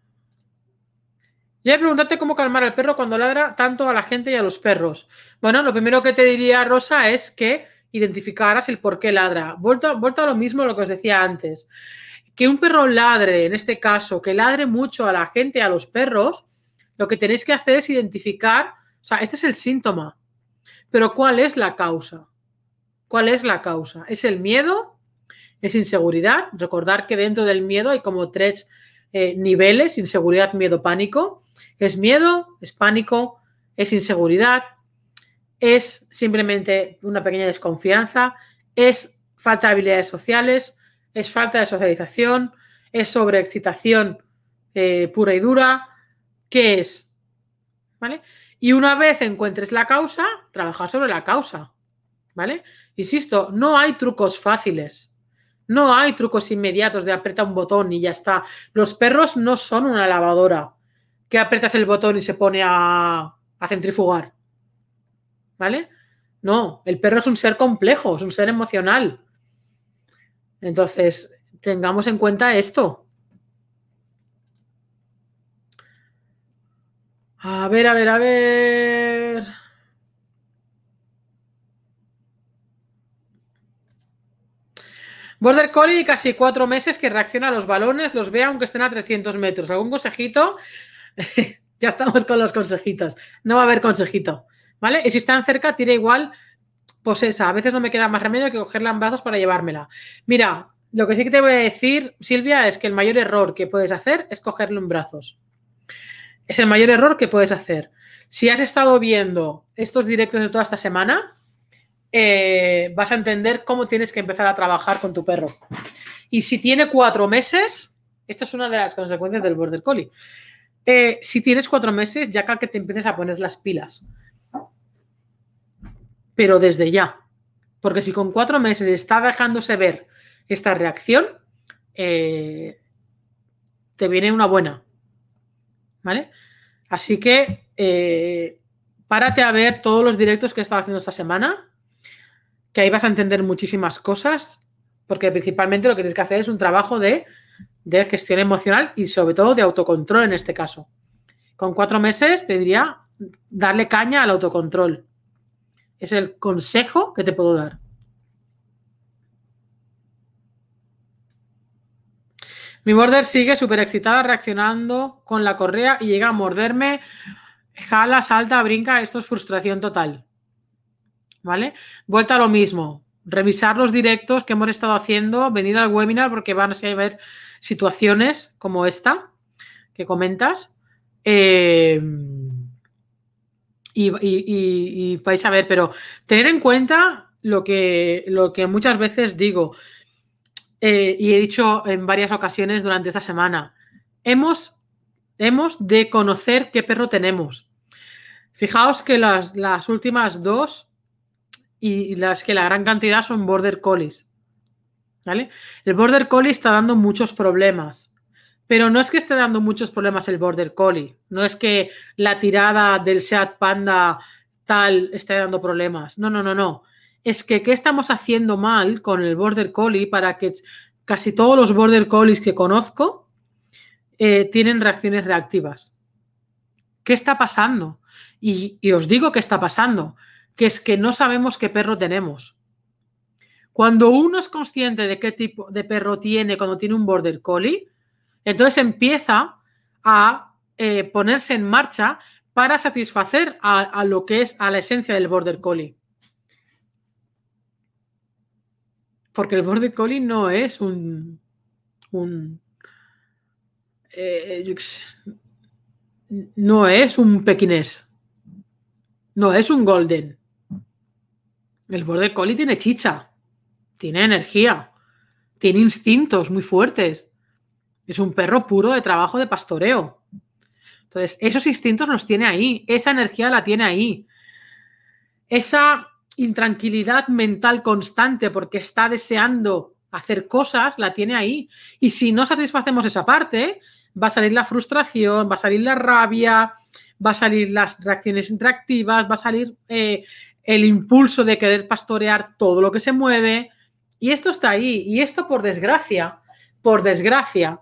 Ya preguntarte cómo calmar al perro cuando ladra tanto a la gente y a los perros. Bueno, lo primero que te diría, Rosa, es que identificaras el por qué ladra. Vuelto, vuelto a lo mismo lo que os decía antes. Que un perro ladre, en este caso, que ladre mucho a la gente a los perros, lo que tenéis que hacer es identificar, o sea, este es el síntoma, pero ¿cuál es la causa? ¿Cuál es la causa? ¿Es el miedo? ¿Es inseguridad? Recordar que dentro del miedo hay como tres eh, niveles, inseguridad, miedo, pánico. Es miedo, es pánico, es inseguridad, es simplemente una pequeña desconfianza, es falta de habilidades sociales, es falta de socialización, es sobreexcitación eh, pura y dura. ¿Qué es? ¿Vale? Y una vez encuentres la causa, trabajar sobre la causa. ¿Vale? Insisto, no hay trucos fáciles. No hay trucos inmediatos de aprieta un botón y ya está. Los perros no son una lavadora que aprietas el botón y se pone a, centrifugar. ¿Vale? No, el perro es un ser complejo, es un ser emocional. Entonces, tengamos en cuenta esto. A ver, a ver, a ver. Border Collie, casi cuatro meses que reacciona a los balones, los ve aunque estén a 300 metros. ¿Algún consejito? *laughs* ya estamos con los consejitos. No va a haber consejito. ¿Vale? Y si están cerca, tira igual, pues esa. A veces no me queda más remedio que cogerla en brazos para llevármela. Mira, lo que sí que te voy a decir, Silvia, es que el mayor error que puedes hacer es cogerlo en brazos. Es el mayor error que puedes hacer. Si has estado viendo estos directos de toda esta semana, eh, vas a entender cómo tienes que empezar a trabajar con tu perro. Y si tiene cuatro meses, esta es una de las consecuencias del Border Collie. Eh, si tienes cuatro meses, ya que te empieces a poner las pilas. Pero desde ya. Porque si con cuatro meses está dejándose ver esta reacción, eh, te viene una buena. ¿Vale? Así que eh, párate a ver todos los directos que he estado haciendo esta semana, que ahí vas a entender muchísimas cosas, porque principalmente lo que tienes que hacer es un trabajo de de gestión emocional y sobre todo de autocontrol en este caso. Con cuatro meses te diría darle caña al autocontrol. Es el consejo que te puedo dar. Mi border sigue súper excitada reaccionando con la correa y llega a morderme, jala, salta, brinca. Esto es frustración total. ¿Vale? Vuelta a lo mismo. Revisar los directos que hemos estado haciendo, venir al webinar porque van a ver situaciones como esta que comentas. Eh, y, vais a ver, pero tener en cuenta lo que, lo que muchas veces digo eh, y he dicho en varias ocasiones durante esta semana. Hemos, hemos de conocer qué perro tenemos. Fijaos que las, las últimas dos y las que la gran cantidad son border collies. El Border Collie está dando muchos problemas. Pero no es que esté dando muchos problemas el Border Collie. No es que la tirada del Seat Panda tal esté dando problemas. No, no, no, no. Es que ¿qué estamos haciendo mal con el Border Collie para que casi todos los Border Collies que conozco eh, tienen reacciones reactivas? ¿Qué está pasando? Y, y os digo qué está pasando, que es que no sabemos qué perro tenemos. Cuando uno es consciente de qué tipo de perro tiene cuando tiene un border collie, entonces empieza a eh, ponerse en marcha para satisfacer a, lo que es a la esencia del border collie. Porque el border collie no es un, eh, no es un pequinés, no es un golden. El border collie tiene chicha tiene energía, tiene instintos muy fuertes. Es un perro puro de trabajo de pastoreo. Entonces, esos instintos los tiene ahí, esa energía la tiene ahí. Esa intranquilidad mental constante porque está deseando hacer cosas, la tiene ahí. Y si no satisfacemos esa parte, va a salir la frustración, va a salir la rabia, va a salir las reacciones interactivas, va a salir eh, el impulso de querer pastorear todo lo que se mueve. Y esto está ahí. Y esto, por desgracia, por desgracia,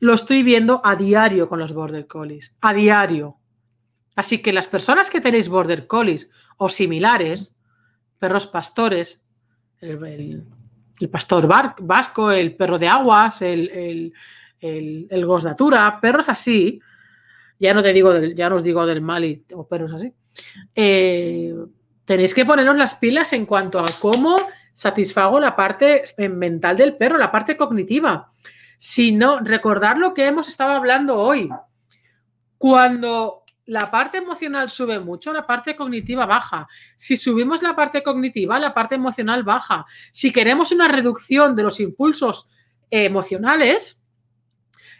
lo estoy viendo a diario con los border collies, a diario. Así que las personas que tenéis border collies o similares, perros pastores, el, pastor vasco, el perro de aguas, el, el, gosdatura, perros así, ya no te digo del, ya no os digo del Mali o perros así, eh, tenéis que poneros las pilas en cuanto a cómo satisfago la parte mental del perro, la parte cognitiva. Si no, recordar lo que hemos estado hablando hoy. Cuando la parte emocional sube mucho, la parte cognitiva baja. Si subimos la parte cognitiva, la parte emocional baja. Si queremos una reducción de los impulsos emocionales,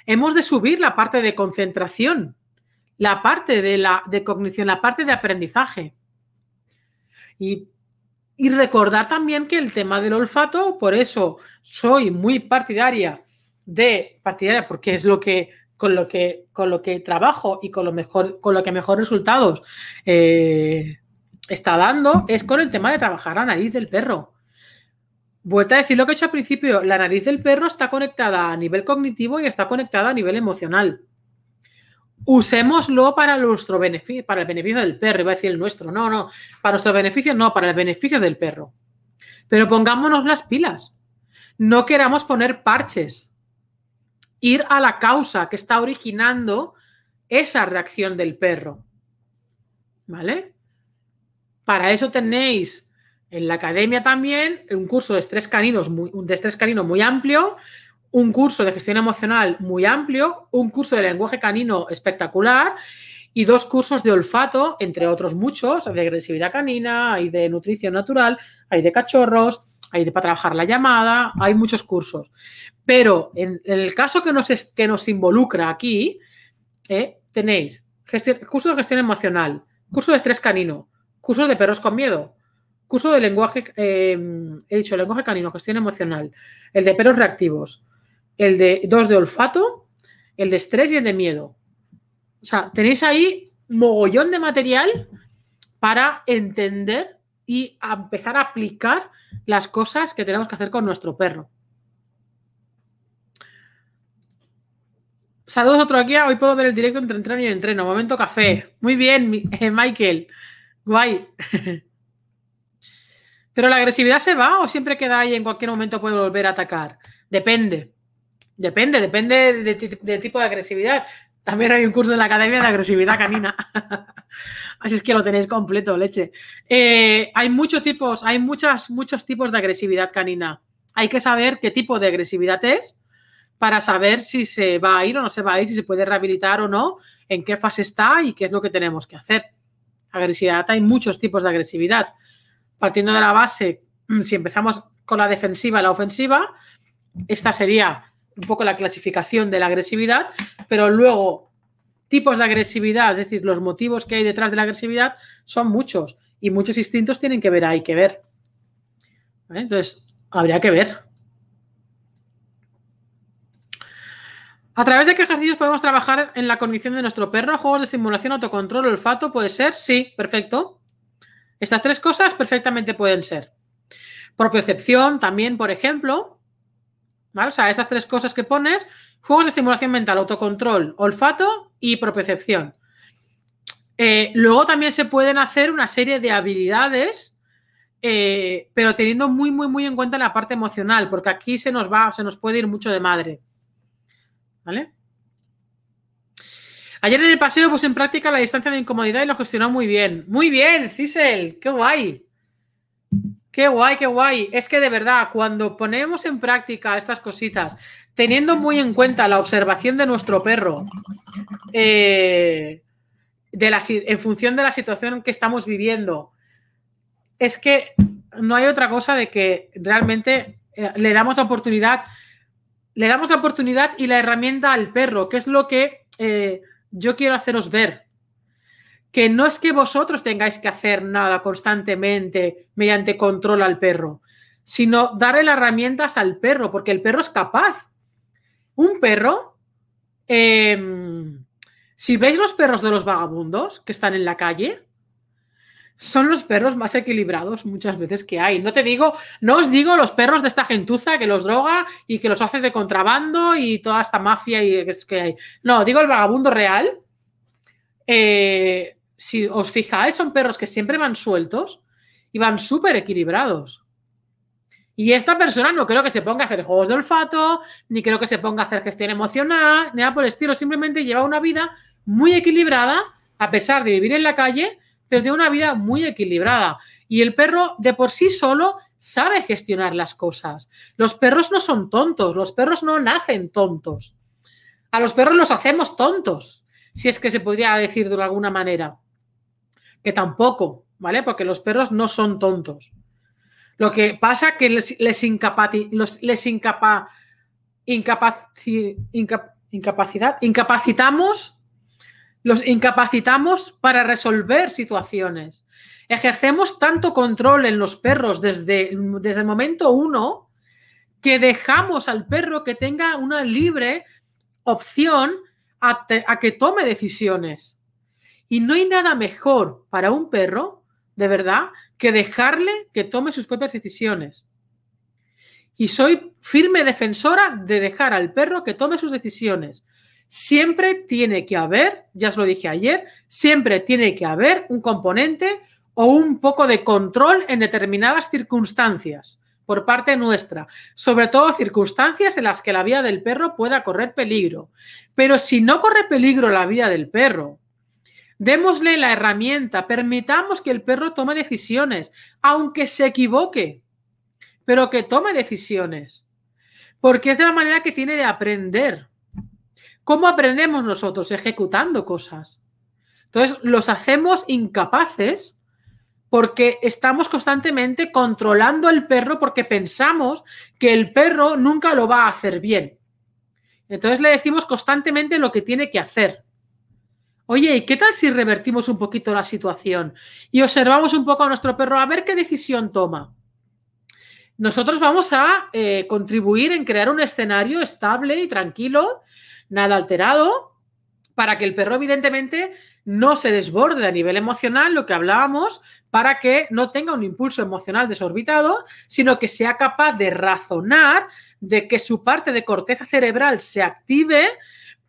hemos de subir la parte de concentración la parte de, la, de cognición, la parte de aprendizaje. Y, y recordar también que el tema del olfato, por eso soy muy partidaria de partidaria, porque es lo que con lo que, con lo que trabajo y con lo, mejor, con lo que mejor resultados eh, está dando, es con el tema de trabajar la nariz del perro. Vuelta a decir lo que he hecho al principio, la nariz del perro está conectada a nivel cognitivo y está conectada a nivel emocional usémoslo para nuestro beneficio, para el beneficio del perro, iba a decir el nuestro, no, no, para nuestro beneficio no, para el beneficio del perro. Pero pongámonos las pilas. No queramos poner parches. Ir a la causa que está originando esa reacción del perro. ¿Vale? Para eso tenéis en la academia también un curso de estrés caninos muy, estrés canino muy amplio un curso de gestión emocional muy amplio, un curso de lenguaje canino espectacular y dos cursos de olfato, entre otros muchos, de agresividad canina, hay de nutrición natural, hay de cachorros, hay para trabajar la llamada, hay muchos cursos. Pero en, el caso que nos, que nos involucra aquí, eh, tenéis curso de gestión emocional, curso de estrés canino, curso de perros con miedo, curso de lenguaje, eh, he dicho lenguaje canino, gestión emocional, el de perros reactivos, el de dos de olfato, el de estrés y el de miedo. O sea, tenéis ahí mogollón de material para entender y empezar a aplicar las cosas que tenemos que hacer con nuestro perro. Saludos otro aquí. Hoy puedo ver el directo entre entreno y entreno. Momento café. Muy bien, *laughs* eh, Michael. Guay. *laughs* Pero la agresividad se va o siempre queda ahí en cualquier momento puede volver a atacar. Depende. Depende, depende del tipo de agresividad. También hay un curso en la Academia de Agresividad Canina. *laughs* Así es que lo tenéis completo, leche. Eh, hay muchos tipos, hay muchas, muchos tipos de agresividad canina. Hay que saber qué tipo de agresividad es para saber si se va a ir o no se va a ir, si se puede rehabilitar o no, en qué fase está y qué es lo que tenemos que hacer. Agresividad, hay muchos tipos de agresividad. Partiendo de la base, si empezamos con la defensiva y la ofensiva, esta sería un poco la clasificación de la agresividad, pero luego tipos de agresividad, es decir, los motivos que hay detrás de la agresividad son muchos y muchos instintos tienen que ver, hay que ver. Entonces, habría que ver. ¿A través de qué ejercicios podemos trabajar en la cognición de nuestro perro? ¿Juegos de estimulación, autocontrol, olfato? ¿Puede ser? Sí, perfecto. Estas tres cosas perfectamente pueden ser. Propiocepción también, por ejemplo. ¿Vale? O sea, estas tres cosas que pones, juegos de estimulación mental, autocontrol, olfato y propiocepción. Eh, luego también se pueden hacer una serie de habilidades, eh, pero teniendo muy, muy, muy en cuenta la parte emocional, porque aquí se nos va, se nos puede ir mucho de madre. ¿Vale? Ayer en el paseo puse en práctica la distancia de incomodidad y lo gestionó muy bien. Muy bien, Cisel, qué guay. Qué guay, qué guay. Es que de verdad, cuando ponemos en práctica estas cositas, teniendo muy en cuenta la observación de nuestro perro, eh, de en función de la situación que estamos viviendo, es que no hay otra cosa de que realmente eh, le damos la oportunidad, le damos la oportunidad y la herramienta al perro, que es lo que eh, yo quiero haceros ver que no es que vosotros tengáis que hacer nada constantemente mediante control al perro, sino darle las herramientas al perro, porque el perro es capaz. Un perro, em, si veis los perros de los vagabundos que están en la calle, son los perros más equilibrados muchas veces que hay. No te digo, no os digo los perros de esta gentuza que los droga y que los hace de contrabando y toda esta mafia y que hay. No, digo el vagabundo real. Eh, si os fijáis, son perros que siempre van sueltos y van súper equilibrados. Y esta persona no creo que se ponga a hacer juegos de olfato, ni creo que se ponga a hacer gestión emocional, ni nada por el estilo. Simplemente lleva una vida muy equilibrada, a pesar de vivir en la calle, pero tiene una vida muy equilibrada. Y el perro de por sí solo sabe gestionar las cosas. Los perros no son tontos, los perros no nacen tontos. A los perros los hacemos tontos, si es que se podría decir de alguna manera. Que tampoco, ¿vale? Porque los perros no son tontos. Lo que pasa que les, les, les incapa, incapacidad, incapacitamos los incapacitamos para resolver situaciones. Ejercemos tanto control en los perros desde, desde el momento uno que dejamos al perro que tenga una libre opción a que tome decisiones. Y no hay nada mejor para un perro, de verdad, que dejarle que tome sus propias decisiones. Y soy firme defensora de dejar al perro que tome sus decisiones siempre tiene que haber, ya os lo dije ayer, siempre tiene que haber un componente o un poco de control en determinadas circunstancias por parte nuestra, sobre todo circunstancias en las que la vida del perro pueda correr peligro. Pero si no corre peligro la vida del perro, démosle la herramienta, permitamos que el perro tome decisiones, aunque se equivoque, pero que tome decisiones, porque es de la manera que tiene de aprender. ¿Cómo aprendemos nosotros? Ejecutando cosas. Entonces, los hacemos incapaces porque estamos constantemente controlando al perro porque pensamos que el perro nunca lo va a hacer bien. Entonces le decimos constantemente lo que tiene que hacer. Oye, ¿y qué tal si revertimos un poquito la situación y observamos un poco a nuestro perro a ver qué decisión toma? Nosotros vamos a eh, contribuir en crear un escenario estable y tranquilo nada alterado, para que el perro evidentemente no se desborde a nivel emocional, lo que hablábamos, para que no tenga un impulso emocional desorbitado, sino que sea capaz de razonar, de que su parte de corteza cerebral se active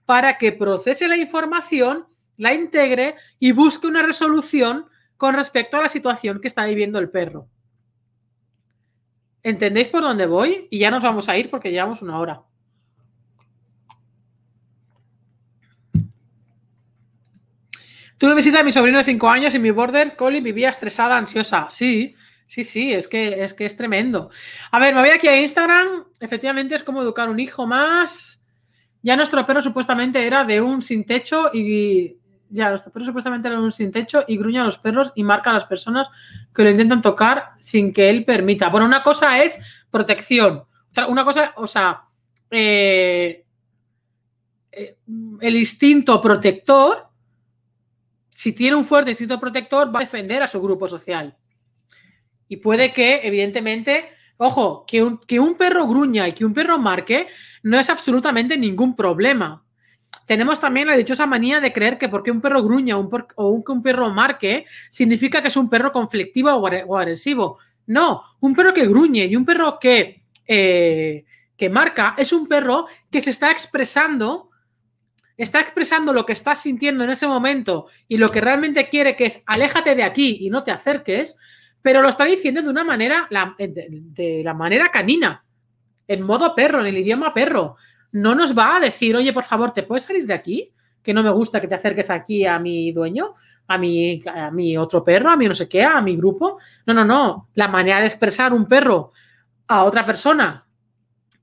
para que procese la información, la integre y busque una resolución con respecto a la situación que está viviendo el perro. ¿Entendéis por dónde voy? Y ya nos vamos a ir porque llevamos una hora. Tuve visita de mi sobrino de 5 años y mi border collie vivía estresada, ansiosa. Sí, sí, sí, es que, es que es tremendo. A ver, me voy aquí a Instagram. Efectivamente es como educar un hijo más. Ya nuestro perro supuestamente era de un sin techo y ya, nuestro perro supuestamente era de un sin techo y gruña a los perros y marca a las personas que lo intentan tocar sin que él permita. Bueno, una cosa es protección. Una cosa, o sea, eh, eh, el instinto protector si tiene un fuerte instinto protector, va a defender a su grupo social. Y puede que, evidentemente, ojo, que un, que un perro gruña y que un perro marque no es absolutamente ningún problema. Tenemos también la dichosa manía de creer que porque un perro gruña o que un perro marque significa que es un perro conflictivo o agresivo. No, un perro que gruñe y un perro que, eh, que marca es un perro que se está expresando está expresando lo que estás sintiendo en ese momento y lo que realmente quiere, que es aléjate de aquí y no te acerques, pero lo está diciendo de una manera, de, la manera canina, en modo perro, en el idioma perro. No nos va a decir, oye, por favor, ¿te puedes salir de aquí? Que no me gusta que te acerques aquí a mi dueño, a mi, a mi otro perro, a mi no sé qué, a mi grupo. No, no, no. La manera de expresar un perro a otra persona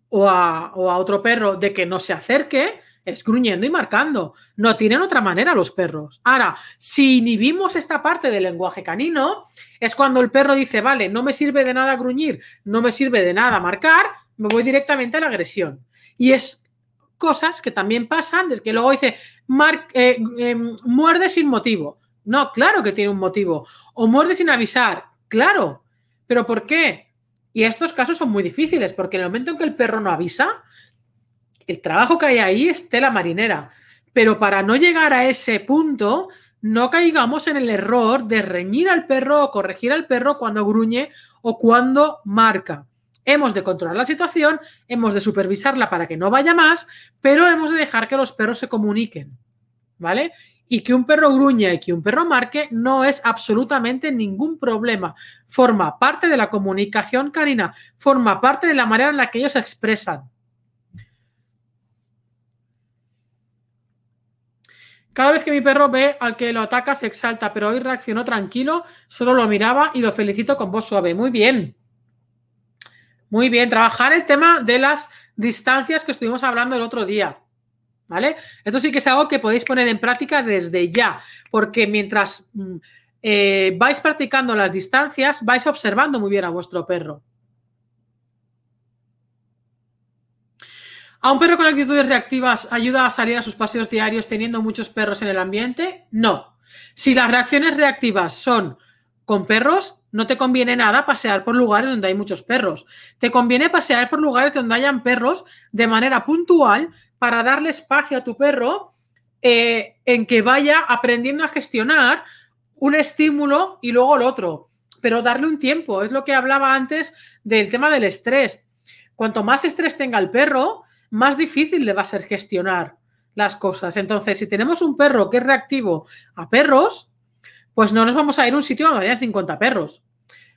o a, o a otro perro de que no se acerque es gruñendo y marcando. No tienen otra manera los perros. Ahora, si inhibimos esta parte del lenguaje canino, es cuando el perro dice, vale, no me sirve de nada gruñir, no me sirve de nada marcar, me voy directamente a la agresión. Y es cosas que también pasan, desde que luego dice, eh, em, muerde sin motivo. No, claro que tiene un motivo. O muerde sin avisar, claro. ¿Pero por qué? Y estos casos son muy difíciles, porque en el momento en que el perro no avisa, el trabajo que hay ahí es tela marinera. Pero para no llegar a ese punto, no caigamos en el error de reñir al perro o corregir al perro cuando gruñe o cuando marca. Hemos de controlar la situación, hemos de supervisarla para que no vaya más, pero hemos de dejar que los perros se comuniquen. ¿Vale? Y que un perro gruñe y que un perro marque no es absolutamente ningún problema. Forma parte de la comunicación canina, forma parte de la manera en la que ellos se expresan. Cada vez que mi perro ve al que lo ataca se exalta, pero hoy reaccionó tranquilo, solo lo miraba y lo felicito con voz suave. Muy bien. Muy bien. Trabajar el tema de las distancias que estuvimos hablando el otro día. ¿Vale? Esto sí que es algo que podéis poner en práctica desde ya, porque mientras mm, eh, vais practicando las distancias, vais observando muy bien a vuestro perro. ¿A un perro con actitudes reactivas ayuda a salir a sus paseos diarios teniendo muchos perros en el ambiente? No. Si las reacciones reactivas son con perros, no te conviene nada pasear por lugares donde hay muchos perros. Te conviene pasear por lugares donde hayan perros de manera puntual para darle espacio a tu perro eh, en que vaya aprendiendo a gestionar un estímulo y luego el otro. Pero darle un tiempo. Es lo que hablaba antes del tema del estrés. Cuanto más estrés tenga el perro, más difícil le va a ser gestionar las cosas. Entonces, si tenemos un perro que es reactivo a perros, pues no nos vamos a ir a un sitio donde haya 50 perros.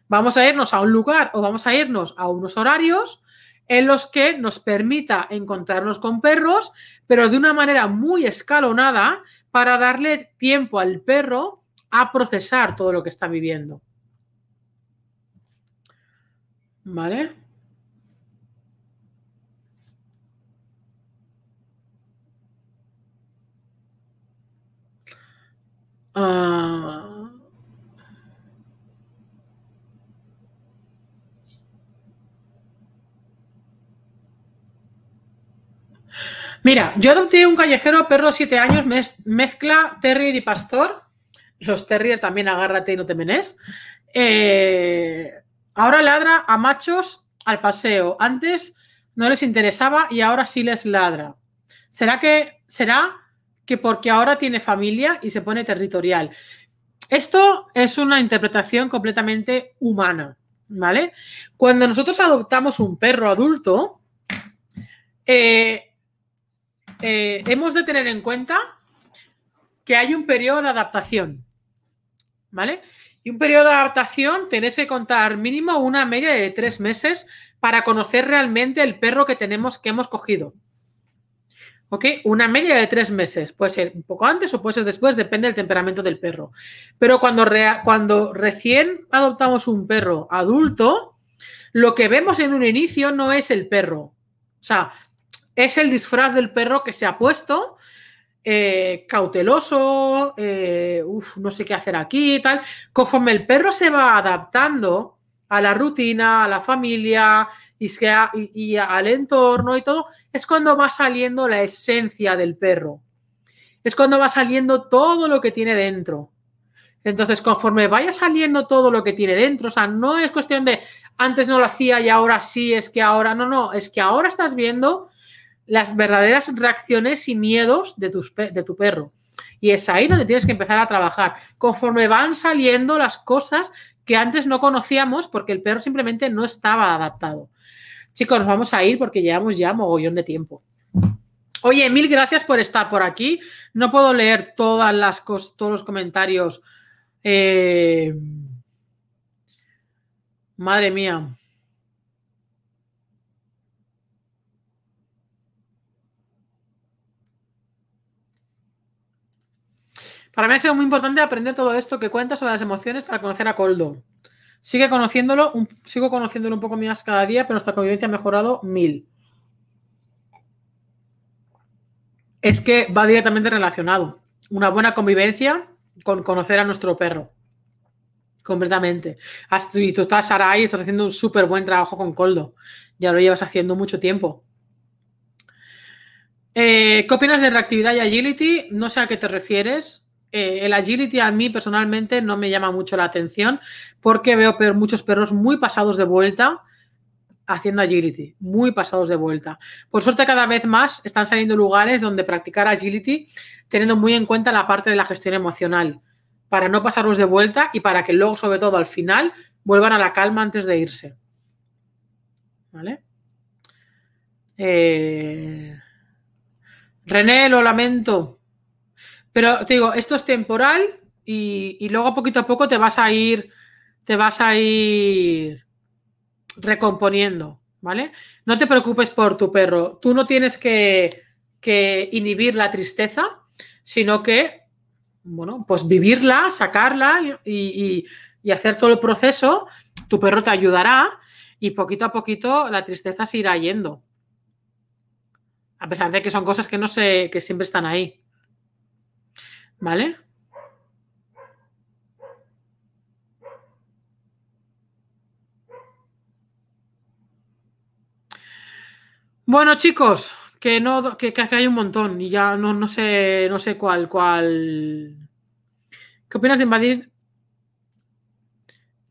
Vamos a irnos a un lugar o vamos a irnos a unos horarios en los que nos permita encontrarnos con perros, pero de una manera muy escalonada para darle tiempo al perro a procesar todo lo que está viviendo. ¿Vale? Ah. Mira, yo adopté un callejero perro siete años, mezcla terrier y pastor. Los terrier también agárrate y no te menes. Eh, ahora ladra a machos al paseo. Antes no les interesaba y ahora sí les ladra. ¿Será que será que porque ahora tiene familia y se pone territorial. Esto es una interpretación completamente humana, ¿vale? Cuando nosotros adoptamos un perro adulto, eh, eh, hemos de tener en cuenta que hay un periodo de adaptación, ¿vale? Y un periodo de adaptación tenéis que contar mínimo una media de tres meses para conocer realmente el perro que tenemos, que hemos cogido. ¿Ok? Una media de tres meses. Puede ser un poco antes o puede ser después, depende del temperamento del perro. Pero cuando, cuando recién adoptamos un perro adulto, lo que vemos en un inicio no es el perro. O sea, es el disfraz del perro que se ha puesto, eh, cauteloso, eh, no sé qué hacer aquí y tal. Conforme el perro se va adaptando a la rutina, a la familia, y, al entorno y todo, es cuando va saliendo la esencia del perro. Es cuando va saliendo todo lo que tiene dentro. Entonces, conforme vaya saliendo todo lo que tiene dentro, o sea, no es cuestión de antes no lo hacía y ahora sí, es que ahora no, no, es que ahora estás viendo las verdaderas reacciones y miedos de, de tu perro. Y es ahí donde tienes que empezar a trabajar. Conforme van saliendo las cosas que antes no conocíamos porque el perro simplemente no estaba adaptado. Chicos, nos vamos a ir porque llevamos ya mogollón de tiempo. Oye, mil gracias por estar por aquí. No puedo leer todas las todos los comentarios. Eh, madre mía. Para mí ha sido muy importante aprender todo esto que cuenta sobre las emociones para conocer a Coldo. Sigue conociéndolo, sigo conociéndolo un poco más cada día, pero nuestra convivencia ha mejorado mil. Es que va directamente relacionado. Una buena convivencia con conocer a nuestro perro. Completamente. Y tú estás, Sarai, estás haciendo un súper buen trabajo con Coldo. Ya lo llevas haciendo mucho tiempo. Eh, ¿Qué opinas de reactividad y agility? No sé a qué te refieres. Eh, el agility a mí personalmente no me llama mucho la atención porque veo muchos perros muy pasados de vuelta haciendo agility, muy pasados de vuelta. Por suerte cada vez más están saliendo lugares donde practicar agility teniendo muy en cuenta la parte de la gestión emocional, para no pasarlos de vuelta y para que luego, sobre todo al final, vuelvan a la calma antes de irse. ¿Vale? Eh, René, lo lamento. Pero te digo, esto es temporal y, luego poquito a poco te vas a ir, te vas a ir recomponiendo, ¿vale? No te preocupes por tu perro. Tú no tienes que, que inhibir la tristeza, sino que, bueno, pues vivirla, sacarla y, y, y, hacer todo el proceso. Tu perro te ayudará y poquito a poquito la tristeza se irá yendo. A pesar de que son cosas que no sé, que siempre están ahí. ¿Vale? Bueno, chicos, que no, que, que hay un montón y ya no, no sé, no sé cuál, cuál. ¿Qué opinas de invadir?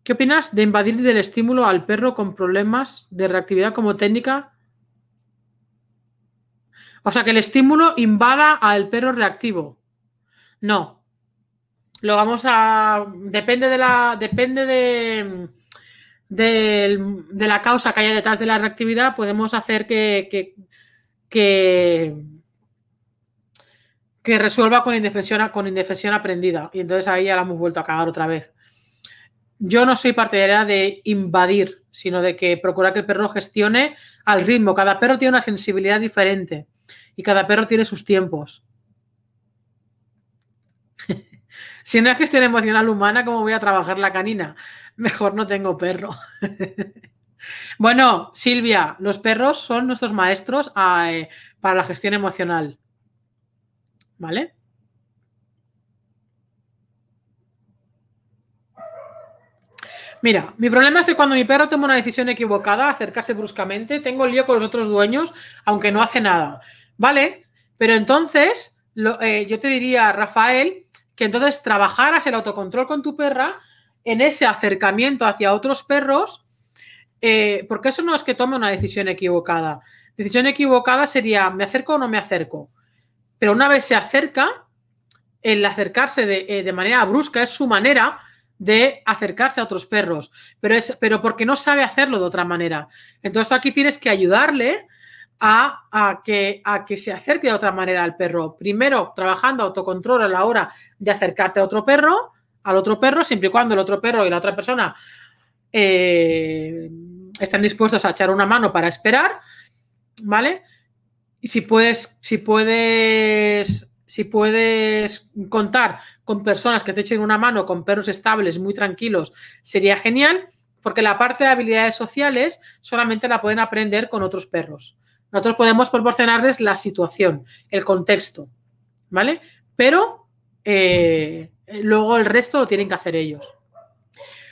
¿Qué opinas de invadir del estímulo al perro con problemas de reactividad como técnica? O sea, que el estímulo invada al perro reactivo. No. Lo vamos a. Depende de la. Depende de de, de, la causa que haya detrás de la reactividad, podemos hacer que, que, que, que resuelva con indefensión, con indefensión aprendida. Y entonces ahí ya la hemos vuelto a cagar otra vez. Yo no soy partidaria de invadir, sino de que procurar que el perro gestione al ritmo. Cada perro tiene una sensibilidad diferente y cada perro tiene sus tiempos. Si no es gestión emocional humana, ¿cómo voy a trabajar la canina? Mejor no tengo perro. *laughs* bueno, Silvia, los perros son nuestros maestros eh, para la gestión emocional. ¿Vale? Mira, mi problema es que cuando mi perro toma una decisión equivocada, acercarse bruscamente, tengo lío con los otros dueños, aunque no hace nada. ¿Vale? Pero entonces, eh, yo te diría, Rafael, que entonces trabajaras el autocontrol con tu perra en ese acercamiento hacia otros perros, eh, porque eso no es que tome una decisión equivocada. Decisión equivocada sería, ¿me acerco o no me acerco? Pero una vez se acerca, el acercarse de, eh, de manera brusca es su manera de acercarse a otros perros, pero, es, pero porque no sabe hacerlo de otra manera. Entonces aquí tienes que ayudarle a, que, se acerque de otra manera al perro. Primero, trabajando autocontrol a la hora de acercarte a otro perro al otro perro, siempre y cuando el otro perro y la otra persona eh, estén dispuestos a echar una mano para esperar, ¿vale? Y si puedes, si puedes, si puedes contar con personas que te echen una mano, con perros estables, muy tranquilos, sería genial, porque la parte de habilidades sociales solamente la pueden aprender con otros perros. Nosotros podemos proporcionarles la situación, el contexto, ¿vale? Pero eh, luego el resto lo tienen que hacer ellos.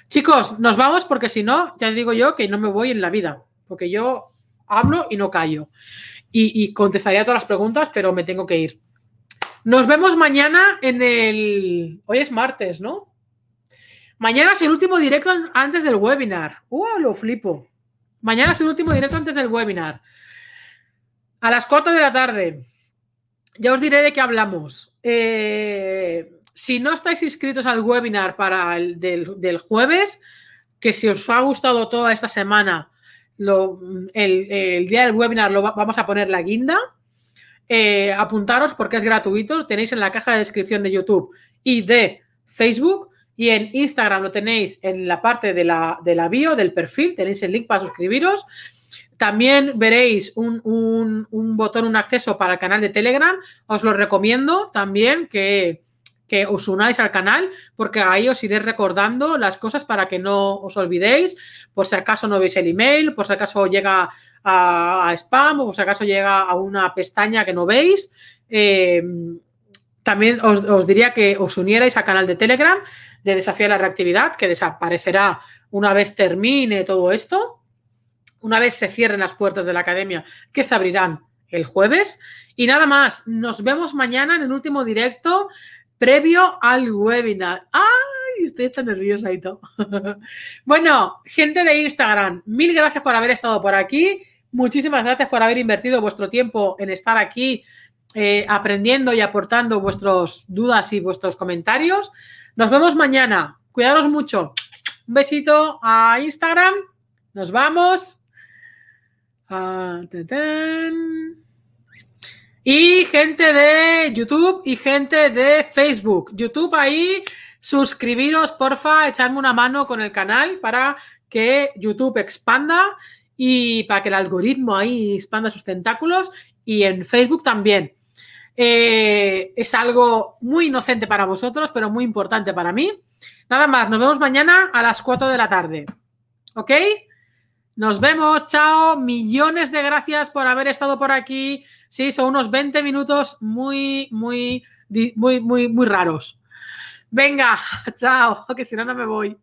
Chicos, nos vamos porque si no, ya digo yo que no me voy en la vida, porque yo hablo y no callo. Y, y contestaría todas las preguntas, pero me tengo que ir. Nos vemos mañana en el... Hoy es martes, ¿no? Mañana es el último directo antes del webinar. ¡Uh, lo flipo! Mañana es el último directo antes del webinar. A las 4 de la tarde. Ya os diré de qué hablamos. Eh, si no estáis inscritos al webinar para el del, del, jueves, que si os ha gustado toda esta semana, lo, el, día del webinar lo vamos a poner la guinda. Eh, apuntaros porque es gratuito. Tenéis en la caja de descripción de YouTube y de Facebook. Y en Instagram lo tenéis en la parte de la, de la bio, del perfil. Tenéis el link para suscribiros. También veréis un, un, botón, un acceso para el canal de Telegram. Os lo recomiendo también que, que os unáis al canal porque ahí os iré recordando las cosas para que no os olvidéis, por si acaso no veis el email, por si acaso llega a, spam o por si acaso llega a una pestaña que no veis. Eh, también os, os, diría que os unierais al canal de Telegram de Desafío a la Reactividad, que desaparecerá una vez termine todo esto, una vez se cierren las puertas de la academia, que se abrirán el jueves. Y nada más, nos vemos mañana en el último directo previo al webinar. ¡Ay! estoy tan nerviosa y todo. *laughs* bueno, gente de Instagram, mil gracias por haber estado por aquí. Muchísimas gracias por haber invertido vuestro tiempo en estar aquí eh, aprendiendo y aportando vuestras dudas y vuestros comentarios. Nos vemos mañana. Cuidaros mucho. Un besito a Instagram. Nos vamos. Ah, y gente de YouTube y gente de Facebook. YouTube ahí, suscribiros, porfa, echadme una mano con el canal para que YouTube expanda y para que el algoritmo ahí expanda sus tentáculos y en Facebook también. Eh, es algo muy inocente para vosotros, pero muy importante para mí. Nada más, nos vemos mañana a las 4 de la tarde. ¿Ok? Nos vemos, chao. Millones de gracias por haber estado por aquí. Sí, son unos 20 minutos muy, muy, muy, muy, muy raros. Venga, *laughs* chao, que si no, no me voy.